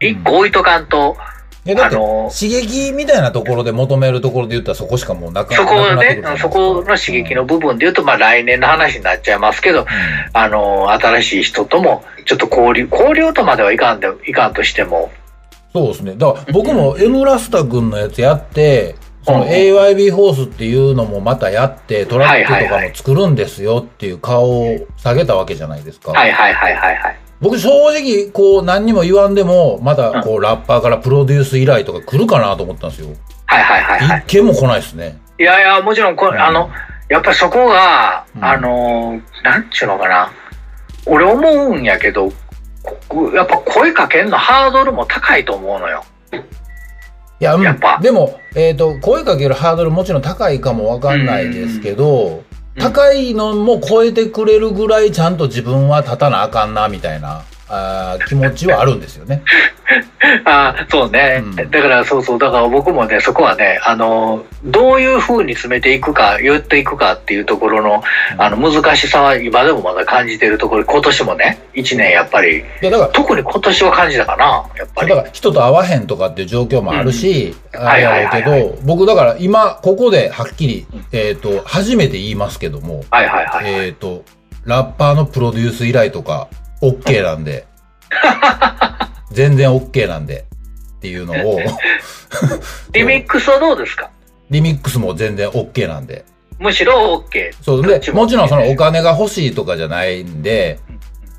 一個置いとかんと、いやだって、刺激みたいなところで求めるところで言ったらそこしかもうなくそこをねそかこの刺激の部分で言うと、まあ来年の話になっちゃいますけど、うん。あの、新しい人ともちょっと交流、交流とまではいかんで、いかんとしても、そうですね。だから僕も M ラスタ君のやつやって、そのうん。AYB ホースっていうのもまたやって、トラックとかも作るんですよっていう顔を下げたわけじゃないですか。はいはいはいはいはい。僕正直、こう何にも言わんでも、まだこうラッパーからプロデュース依頼とか来るかなと思ったんですよ。はいはいはいはい。一件も来ないですね。いやいや、もちろんこ、うんあの、やっぱりそこが、うんあの、なんちゅうのかな。俺思うんやけど、こやっぱ声かけんのハードルも高いと思うのよ。いや、うんやっぱでも、えっ、と、声かけるハードルもちろん高いかもわかんないですけど、うん高いのも超えてくれるぐらいちゃんと自分は立たなあかんな、みたいな、あー気持ちはあるんですよね。ああ、そうね、うんだからそうそう、だから僕もね、そこはね、あの、どういう風に詰めていくか、言っていくかっていうところの、あの、難しさは今でもまだ感じてるところ、今年もね、一年やっぱり、いや、だから、特に今年は感じたかな、やっぱり。だから人と会わへんとかっていう状況もあるし、んあれやろうけはいはいはいど、僕だから今、ここではっきり、えっ、と、初めて言いますけども、はいはいはい。えっ、と、ラッパーのプロデュース依頼とか、OK なんで、全然 OK なんで、っていうのを、リミックスはどうですか？リミックスも全然 OK なんで。むしろ OK。そうでももちろんそのお金が欲しいとかじゃないんで、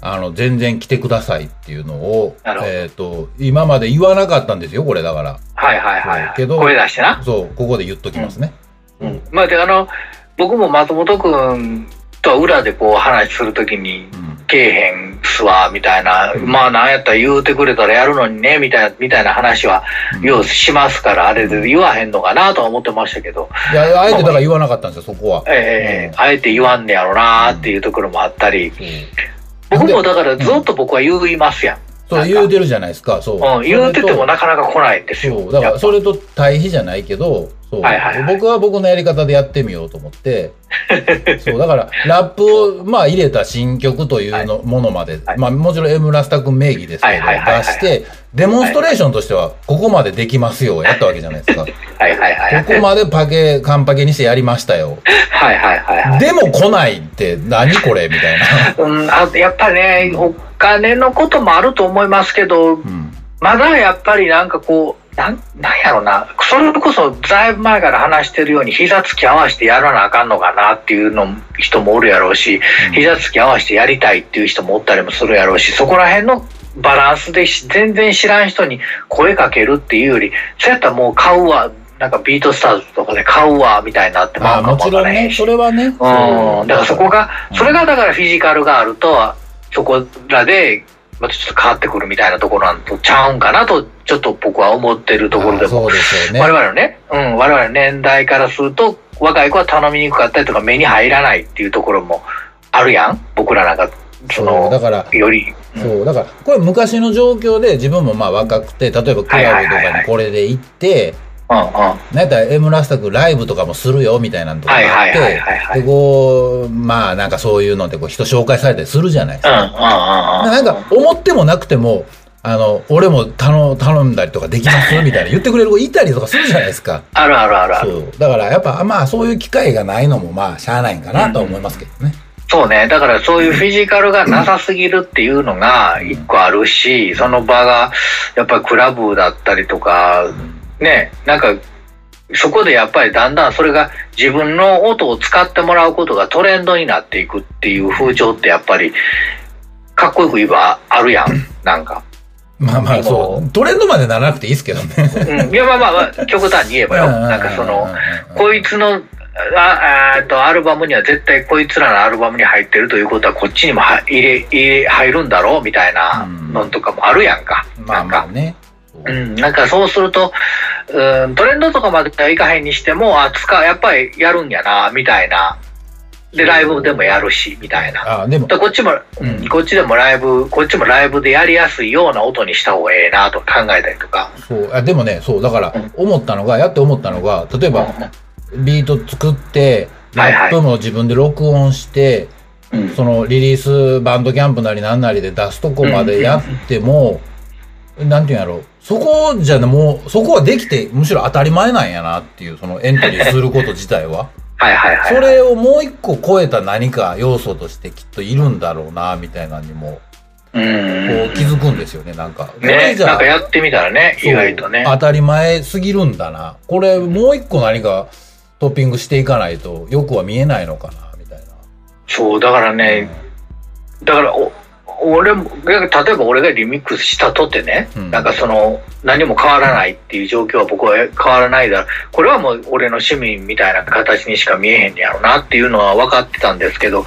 あの、全然来てくださいっていうのを、えっ、と、今まで言わなかったんですよ、これだから。はいはいはい、はい。けど声出してな。そう、ここで言っときますね。うん。まあ、で、あの、僕も松本くんとは裏でこう話するときに、うんけえへんすわ、みたいな、うんまあなんやったら言うてくれたらやるのにね、みたいな、みたいな話は、ようしますから、あれで言わへんのかなとは思ってましたけど、いや、あえてだから言わなかったんですよ、そこは。ええあえて言わんねやろなっていうところもあったり、僕もだからずっと僕は言いますやん。そう、言うてるじゃないですか、そう。うん、言うててもななかなか来ないんですよ。だからそれと対比じゃないけど、そう、はいはいはい僕は僕のやり方でやってみようと思って、そう、だから、ラップを、まあ、入れた新曲というの、ものまで、はいまあ、もちろんエムラスタ君名義ですけど、はいはいはいはい出して、デモンストレーションとしては、ここまでできますよ、やったわけじゃないですか。こはいはいはいはい。こまでパケ、カンパケにしてやりましたよ。はいはいはいはい。でも来ないって何これみたいな。うん、あやっぱりね、お金のこともあると思いますけど、うん。まだやっぱりなんかこう、なん、なんやろな、それこそだいぶ前から話してるように膝つき合わせてやらなあかんのかなっていうの人もおるやろうし、膝つき合わせてやりたいっていう人もおったりもするやろうし、そこら辺のバランスでし全然知らん人に声かけるっていうより、そうやったらもう買うわ、なんかビートスターズとかで買うわ、みたいになってまあ、もちろんね、それはね。うん、だからそこが、うん。それがだからフィジカルがあると、そこらで、またちょっと変わってくるみたいなところなんとちゃうんかなと、ちょっと僕は思ってるところでも、あそうですよね。我々のね、うん、我々の年代からすると、若い子は頼みにくかったりとか目に入らないっていうところもあるやん。僕らなんか、その、だから、より、うん。そう、だから、これ昔の状況で自分もまあ若くて、例えばクラブとかにこれで行って。なんやったら M ラスタ君ライブとかもするよみたいなのとかがあって、いで、こう、まあなんかそういうのでこう人紹介されたりするじゃないですうんうんか。なんか思ってもなくても、あの、俺も頼頼んだりとかできますみたいな言ってくれる子いたりとかするじゃないですか。あるあるあるある。そう。だからやっぱまあそういう機会がないのもまあしゃあないんかなとは思いますけどね。そうね。だからそういうフィジカルがなさすぎるっていうのが一個あるし、その場がやっぱりクラブだったりとか、ね、なんか、そこでやっぱりだんだんそれが自分の音を使ってもらうことがトレンドになっていくっていう風潮ってやっぱりかっこよく言えばあるやん。なんか。まあまあそう。トレンドまでならなくていいですけどね。うん。いやまあまあまあ、極端に言えばよ。なんかその、こいつの、あ、あーと、アルバムには絶対こいつらのアルバムに入ってるということは、こっちにもは入れ、入れ、入るんだろうみたいなのとかもあるやんか。まあなんか。まあね。うん、なんかそうすると、うん、トレンドとかまではいかへんにしても、あ、つか、やっぱりやるんやな、みたいな。で、ライブでもやるし、みたいな。あでも、でこっちも、うん、こっちでもライブ、こっちもライブでやりやすいような音にした方がええなと考えたりとか。そう、あでもね、そう、だからうん、思ったのが、やって思ったのが、例えば、ビート作って、はいはい。ラップも自分で録音して、うん、そのリリースバンドキャンプなりなんなりで出すとこまでやっても、なんていうんやろ、そこじゃね、もう、そこはできて、むしろ当たり前なんやなっていう、そのエントリーすること自体は。はいはいはい。それをもう一個超えた何か要素としてきっといるんだろうな、みたいなのにも、うん、こう気づくんですよね、なんか。こねれ、じゃなんかやってみたらね、意外とね。当たり前すぎるんだな。これ、もう一個何かトッピングしていかないと、よくは見えないのかな、みたいな。そう、だからね、だからお、俺も、例えば俺がリミックスしたとってね、うん。なんかその、何も変わらないっていう状況は僕は変わらないだろう。これはもう俺の趣味みたいな形にしか見えへんねやろなっていうのは分かってたんですけど、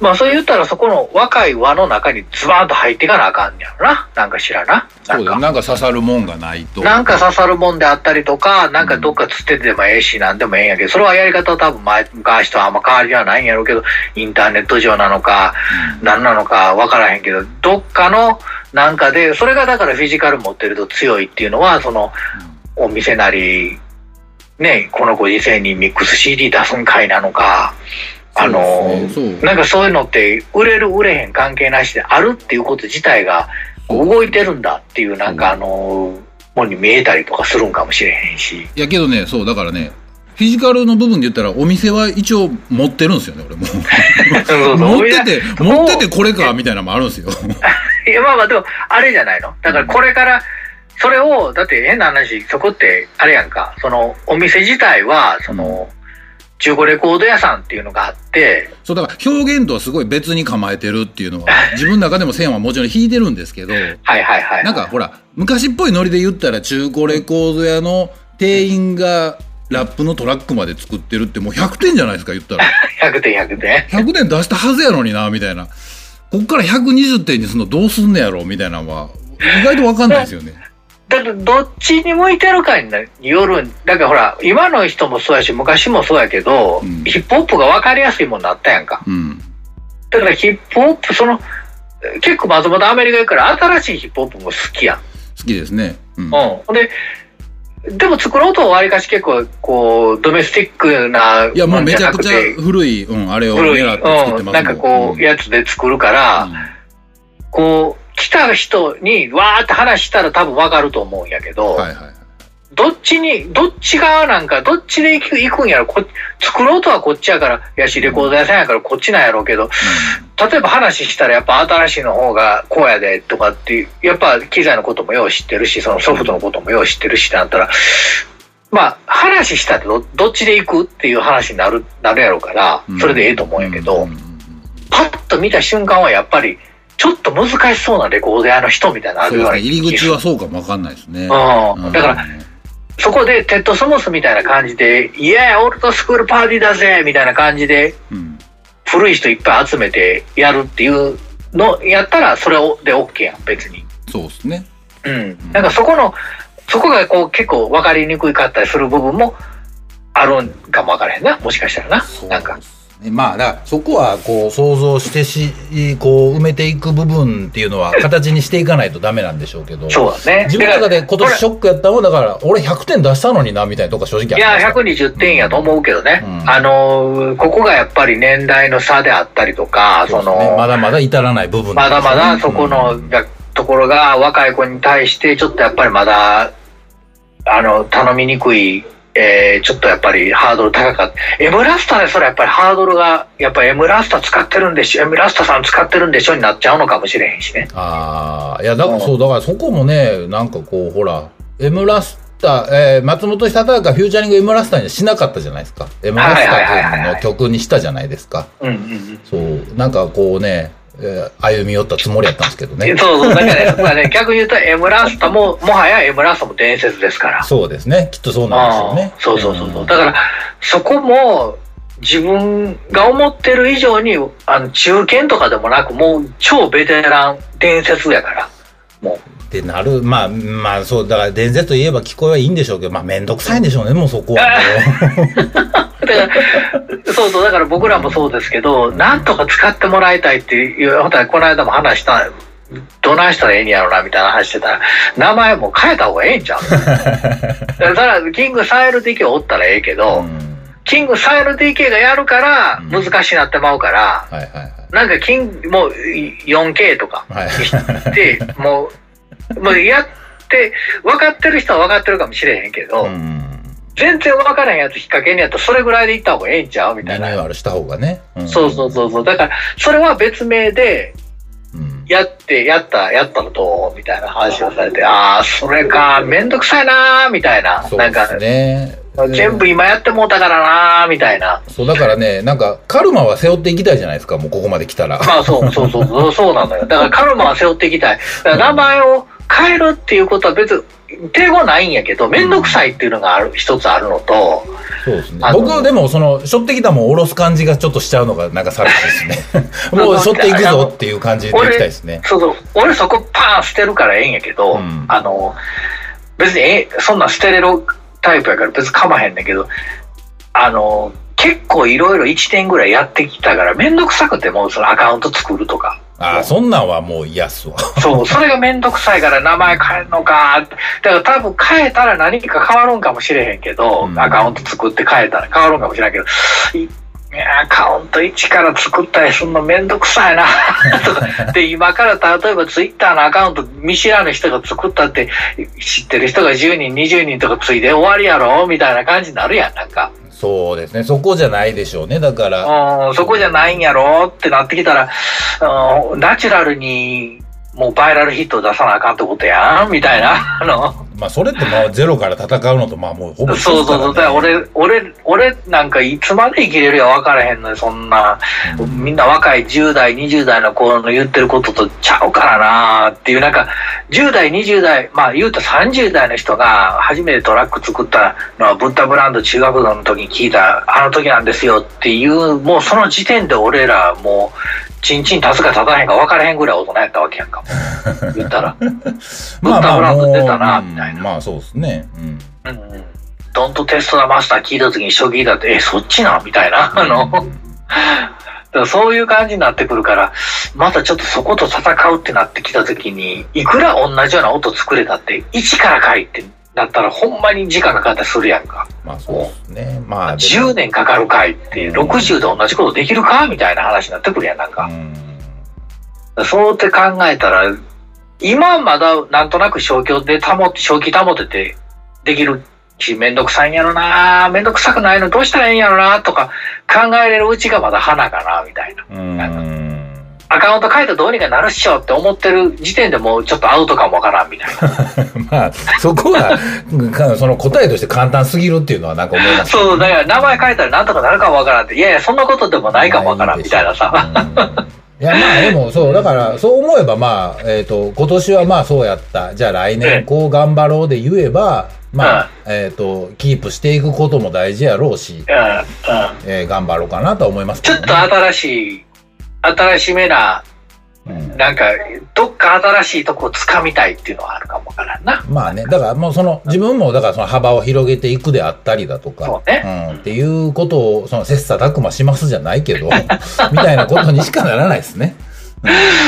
まあそう言ったらそこの若い輪の中にズバーンと入っていかなあかんねやろな。なんか知らな？なんか。なんか刺さるもんがないと。なんか刺さるもんであったりとか、なんかどっかつっててもええし、なんでもええんやけど、それはやり方は多分前昔とあんま変わりはないんやろうけど、インターネット上なのか、何なのか分からへんけど、どっかのなんかで、それがだからフィジカル持ってると強いっていうのは、その、お店なり、ね、このご時世にミックス CD 出すんかいなのか、あの、なんかそういうのって、売れる売れへん関係なしであるっていうこと自体が動いてるんだっていう、なんかあの、ものに見えたりとかするんかもしれへんし。いやけどね、そう、だからね、フィジカルの部分で言ったら、お店は一応持ってるんですよね、俺も。持ってて、持っててこれか、みたいなのもあるんですよ。いや、まあまあ、でも、あれじゃないの。だからこれから、それを、だって変な話、そこって、あれやんか、その、お店自体は、その、中古レコード屋さんっていうのがあって、そう、だから表現とはすごい別に構えてるっていうのは、自分の中でも線はもちろん引いてるんですけど、はいはいはい。なんかほら、昔っぽいノリで言ったら中古レコード屋の店員がラップのトラックまで作ってるってもう100点じゃないですか、言ったら。100点100点。100点出したはずやのにな、みたいな。こっから120点にするのどうすんねやろ、みたいなのは、意外とわかんないですよね。だってどっちに向いてるかによるんだからほら今の人もそうやし昔もそうやけど、うんヒップホップが分かりやすいもんになったやんかうん。だからヒップホップその結構松本アメリカ行くから新しいヒップホップも好きやん、好きですね。うん。うんででも作ろうとわりかし結構、こう、ドメスティックな、いや、もうめちゃくちゃ古い、うん、あれを古い、うん、なんかこう、やつで作るから、うん、こう、来た人にわーって話したら多分わかると思うんやけど、はいはいどっちに、どっち側なんか、どっちで行く行くんやろこ作ろうとはこっちやから、やし、レコード屋さんやからこっちなんやろうけど、うん、例えば話したらやっぱ新しいの方がこうやでとかっていう、やっぱ機材のこともよう知ってるし、そのソフトのこともよう知ってるしってなったら、まあ、話したってどどっちで行くっていう話になる、なるやろうから、それでええと思うんやけど、パッと見た瞬間はやっぱり、ちょっと難しそうなレコード屋の人みたいなあるような入り口はそうかもわかんないですね。うん。だから、そこでテッド・スモスみたいな感じで、いやいや、オールドスクールパーティーだぜみたいな感じで、古い人いっぱい集めてやるっていうのやったら、それで OK やん、別に。そうですね。うん。なんかそこの、そこがこう結構分かりにくいかったりする部分もあるんかも分からへんな、もしかしたらな。なんか。まあ、だからそこはこう想像してし、こう埋めていく部分っていうのは形にしていかないとダメなんでしょうけど。そうだね。自分の中で今年ショックやったのは、だから俺100点出したのにな、みたいなとこ正直。いや、120点やと思うけどね。うん、あの、ここがやっぱり年代の差であったりとか、そ、ね、の、まだまだ至らない部分、ね、まだまだそこの、うん、ところが若い子に対してちょっとやっぱりまだ、あの、頼みにくいえー、ちょっとやっぱりハードル高かった。M ラスタでそれやっぱりハードルが、やっぱり M ラスタ使ってるんでしょ、M ラスタさん使ってるんでしょになっちゃうのかもしれへんしね。ああ、いや、だからそう、だからそこもね、なんかこう、ほら、M ラスタ、えー、松本久隆がフューチャリング M ラスタにしなかったじゃないですか。M ラスタの曲にしたじゃないですか。うんうんうん。そう、なんかこうね、えー、歩み寄ったつもりやったんですけどね。そうそう、だからね、ね 逆に言うと、エムラスタも、もはやエムラスタも伝説ですから。そうですね。きっとそうなんですよね。そうそうそうそう。だから、そこも、自分が思ってる以上に、あの、中堅とかでもなく、もう超ベテラン伝説やから。もう。ってなる。まあ、まあ、そう、だから伝説といえば聞こえはいいんでしょうけど、まあ、めんどくさいんでしょうね、もうそこは。そうそうだから僕らもそうですけど、なんとか使ってもらいたいっていうほたこの間も話したどないしたらええんやろなみたいな話してたら名前も変えた方がええんちゃう だからキングサイル DK おったらええけど、うん、キングサイル DK がやるから難しいなってまうから、うんはいはいはい、なんかキンもう 4K とかはい、もうもうやって分かってる人は分かってるかもしれへんけど、うん全然分からへんやつ引っ掛けんやったらそれぐらいでいった方がええんちゃうみたいな。リニューアルした方がね。うん、そうそうそうそう。だから、それは別名で、やって、やった、やったのどうみたいな話をされて、ああ、それか、めんどくさいなーみたいな。なんか、ね。全部今やってもうたからなーみたいな。そう、だからね、なんか、カルマは背負っていきたいじゃないですか、もうここまで来たら。まあそう、そうそう、そうなのよ。だからカルマは背負っていきたい。だから名前を変えるっていうことは別、抵抗ないんやけど、めんどくさいっていうのがある、一つあるのと、そうですね。僕でも、その、しょってきたもん下ろす感じがちょっとしちゃうのが、なんか寂しいですね。もう、しょっていくぞっていう感じでいきたいですね。そうそう。俺そこパーン捨てるからええんやけど、うん、あの、別に、え、そんなん捨てれるタイプやから別にかまへんねんけど、あの、結構いろいろ1年ぐらいやってきたから、めんどくさくても、そのアカウント作るとか。ああ、そんなんはもう嫌っすわ。そう、それがめんどくさいから名前変えるのか。だから多分変えたら何か変わるんかもしれへんけど、うん、アカウント作って変えたら変わるんかもしれんけど、アカウント1から作ったりするのめんどくさいな。で、今から例えばツイッターのアカウント見知らぬ人が作ったって知ってる人が10人、20人とかついで終わりやろみたいな感じになるやん、なんか。そうですね。そこじゃないでしょうね。だから。うん、そこじゃないんやろってなってきたら、うん、ナチュラルにもうバイラルヒットを出さなあかんってことやんみたいな。あの。まあそれってまあゼロから戦うのとまあもうほぼ、ね、そうそうそう。だから俺、俺、俺なんかいつまで生きれるや分からへんのよ、そんな。うん、みんな若い10代、20代の子の言ってることとちゃうからなっていう、なんか、10代、20代、まあ言うと30代の人が初めてトラック作ったのはブッダブランド中学の時に聞いたあの時なんですよっていう、もうその時点で俺らもう、ちんちん立つか立たへんか分からへんぐらい大人やったわけやんか。言ったら。まあまあ、ブランド出たな、みたいな。まあそうですね。うん。うん。ドントテストラマスター聞いた時に初期だって、え、そっちなみたいな。あの、そういう感じになってくるから、またちょっとそこと戦うってなってきた時に、いくら同じような音作れたって、一から書いてだったらほんまに時間かかったりするやんか。まあそうですね。まあ、10年かかるかいって、60で同じことできるかみたいな話になってくるやん、なんか。うん。そうって考えたら、今まだなんとなく正気で保って、正気保ててできるし、めんどくさいんやろなめんどくさくないのどうしたらいいんやろなとか考えれるうちがまだ花かなみたいな。うん。アカウント書いてどうにかなるっしょって思ってる時点でもうちょっとアウトかもわからんみたいな。まあ、そこは、かその答えとして簡単すぎるっていうのはなんか思いますそう、だから名前書いたらなんとかなるかもわからんって、いやいや、そんなことでもないかもわからんみたいなさ。うんいや、まあでもそう、だから、そう思えばまあ、えっ、と、今年はまあそうやった。じゃあ来年こう頑張ろうで言えば、まあ、えっ、と、キープしていくことも大事やろうし、頑張ろうかなとは思いますけちょどね。っと新しい、新しめな、うんなんか、どっか新しいとこを掴みたいっていうのはあるかもわからんな。まあね、だからもうその、自分もだからその幅を広げていくであったりだとか、そうねん、っていうことを、その切磋琢磨しますじゃないけど、みたいなことにしかならないですね。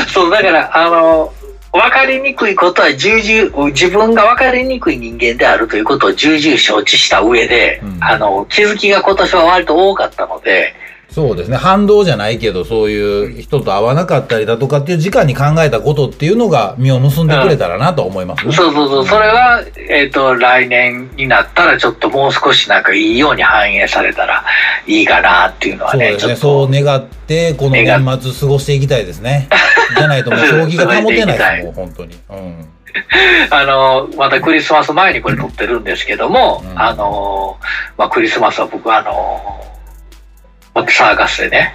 そう、だから、あの、分かりにくいことは重々、自分が分かりにくい人間であるということを重々承知した上で、うんあの、気づきが今年は割と多かったので、そうですね。反動じゃないけど、そういう人と会わなかったりだとかっていう時間に考えたことっていうのが実を結んでくれたらなと思いますね。そうそうそう、それは、えっ、と、来年になったらちょっともう少しなんかいいように反映されたらいいかなっていうのはね、そうですね。そうと。願って、この年末過ごしていきたいですね。じゃないともう将棋が保てないです、もう本当に。うん。あの、またクリスマス前にこれ撮ってるんですけども、うんあの、まあ、クリスマスは僕はあの、サーカスでね、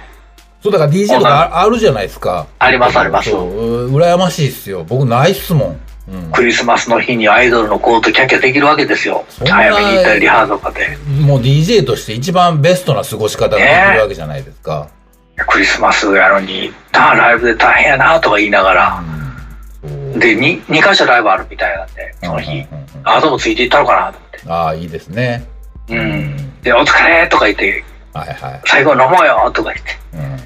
そう、だから DJ とかああるじゃないですか。ありますありますそう、う羨ましいっすよ。僕ないっすもん。うん。クリスマスの日にアイドルのコートキャッキャできるわけですよ。早めに行ったりリハーサルとかで。もう DJ として一番ベストな過ごし方ができるわけじゃないですか。クリスマスやのに、なあライブで大変やなとか言いながら。うん。で、2, 二箇所ライブあるみたいなんで、その日。あともついていったのかなと思って。ああ、いいですね。うん。で、お疲れとか言って、はいはい。最後飲もうよとか言って。うん。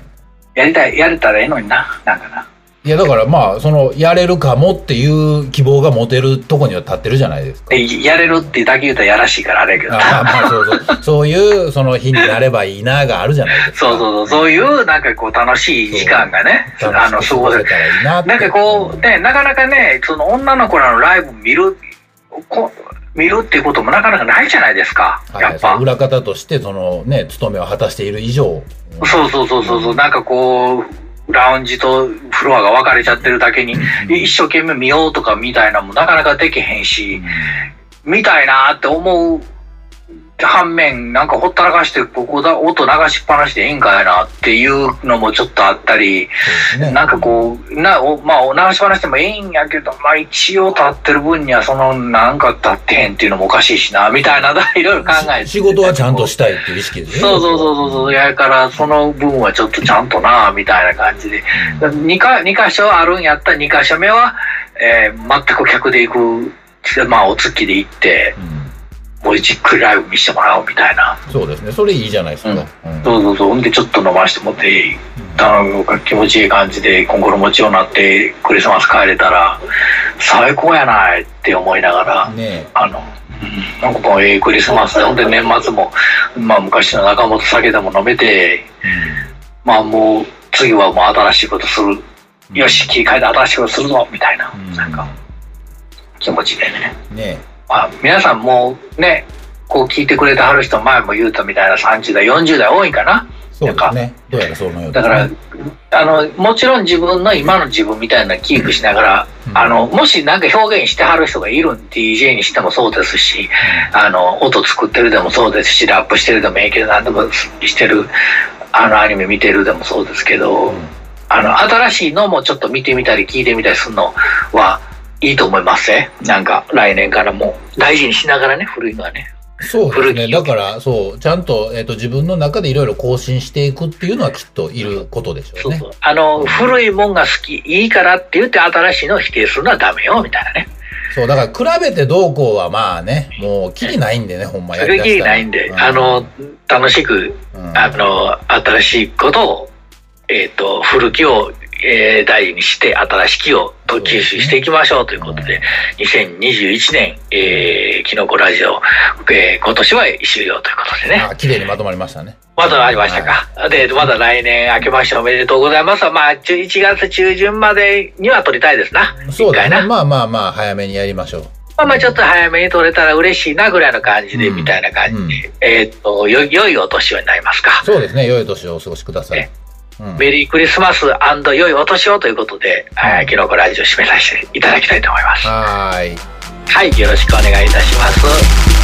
やりたい、やれたらええのにな。なんかな。いや、だからまあ、その、やれるかもっていう希望が持てるとこには立ってるじゃないですか。で、やれるってだけ言うたらやらしいからあれやけど あな。まあ、そうそう。そういう、その日になればいいながあるじゃないですか。そうそうそう、そういうなんかこう楽しい時間がね、楽あの、過ごせたらいいなって。なんかこう、ね、なかなかね、その女の子らのライブ見る、こ見るっていうこともなかなかないじゃないですか、はいやっぱ。裏方として、そのね、務めを果たしている以上。そうそうそうそうそう、なんかこう、ラウンジとフロアが分かれちゃってるだけに、一生懸命見ようとかみたいなのもなかなかできへんし、見たいなって思う反面、なんかほったらかして、ここだ、音流しっぱなしでいいんかいなっていうのもちょっとあったり、ね。なんかこう、な、おまあ、流しっぱなしでもいいんやけど、まあ一応立ってる分には、その、なんか立ってへんっていうのもおかしいしな、みたいな、いろいろ考えて。仕事はちゃんとしたいっていう意識ですね。そうそうそうそうそう、やから、その分はちょっとちゃんとな、みたいな感じで。うん2か、二箇所あるんやったら2箇所目は、えー全く客で行く、まあ、お月で行って、うんもうじっくりライブ見せてもらおうみたいな。そうですね。それいいじゃないですか。うんそうそうそう。ほんで、ちょっと飲ましてもって、あの気持ちいい感じで心持ちようになってクリスマス帰れたら最高やないって思いながら、ねあの、うんなんかもうええクリスマスでほんで年末も、まあ、昔の中本酒でも飲めてえ。まあもう次はもう新しいことする、うんよし切り替えて新しいことするぞみたいな、うんなんか気持ちでね、ねまあ、皆さんもうねこう聞いてくれてはる人前も言うたみたいな30代40代多いかな。そうですね。どうやらそのようだから、あの、もちろん自分の今の自分みたいなのキープしながら、うん。あの、もしなんか表現してはる人がいるん DJ にしてもそうですし、あの、音作ってるでもそうですし、ラップしてるでもいいけど、何でもしてる、あの、アニメ見てるでもそうですけど、うん。あの、新しいのもちょっと見てみたり聞いてみたりするのはいいと思いますね。なんか、来年からも大事にしながらね、古いのはね。そうですね。だから、そう、ちゃんと、えっ、と、自分の中でいろいろ更新していくっていうのはきっといることでしょね。そううそう。あの、古いもんが好き、いいからって言って新しいのを否定するのはダメよ、みたいなね。そう、だから比べてどうこうはまあね、もう、きりないんでね、ほんまやそれきりだしたらりないんで、うんあの、楽しく、うんあの、新しいことを、えっ、と、古きをえー、大事にして新しきをと吸収していきましょうということで、2021年、えー、キノコラジオ、えー、今年は終了ということでね。あ、綺麗にまとまりましたね。まだありましたか。はい、で、まだ来年明けましておめでとうございます。まあ、1月中旬までには撮りたいですな。そうですね。まあまあまあ、早めにやりましょう。まあまあちょっと早めに撮れたら嬉しいなぐらいの感じで、みたいな感じで、うんうん、えっと、よ、良いお年をになりますか。そうですね。良いお年をお過ごしください。うん、メリークリスマス良いお年をということで、はい、キノコラジオ締めさせていただきたいと思います。はい。はい、よろしくお願いいたします。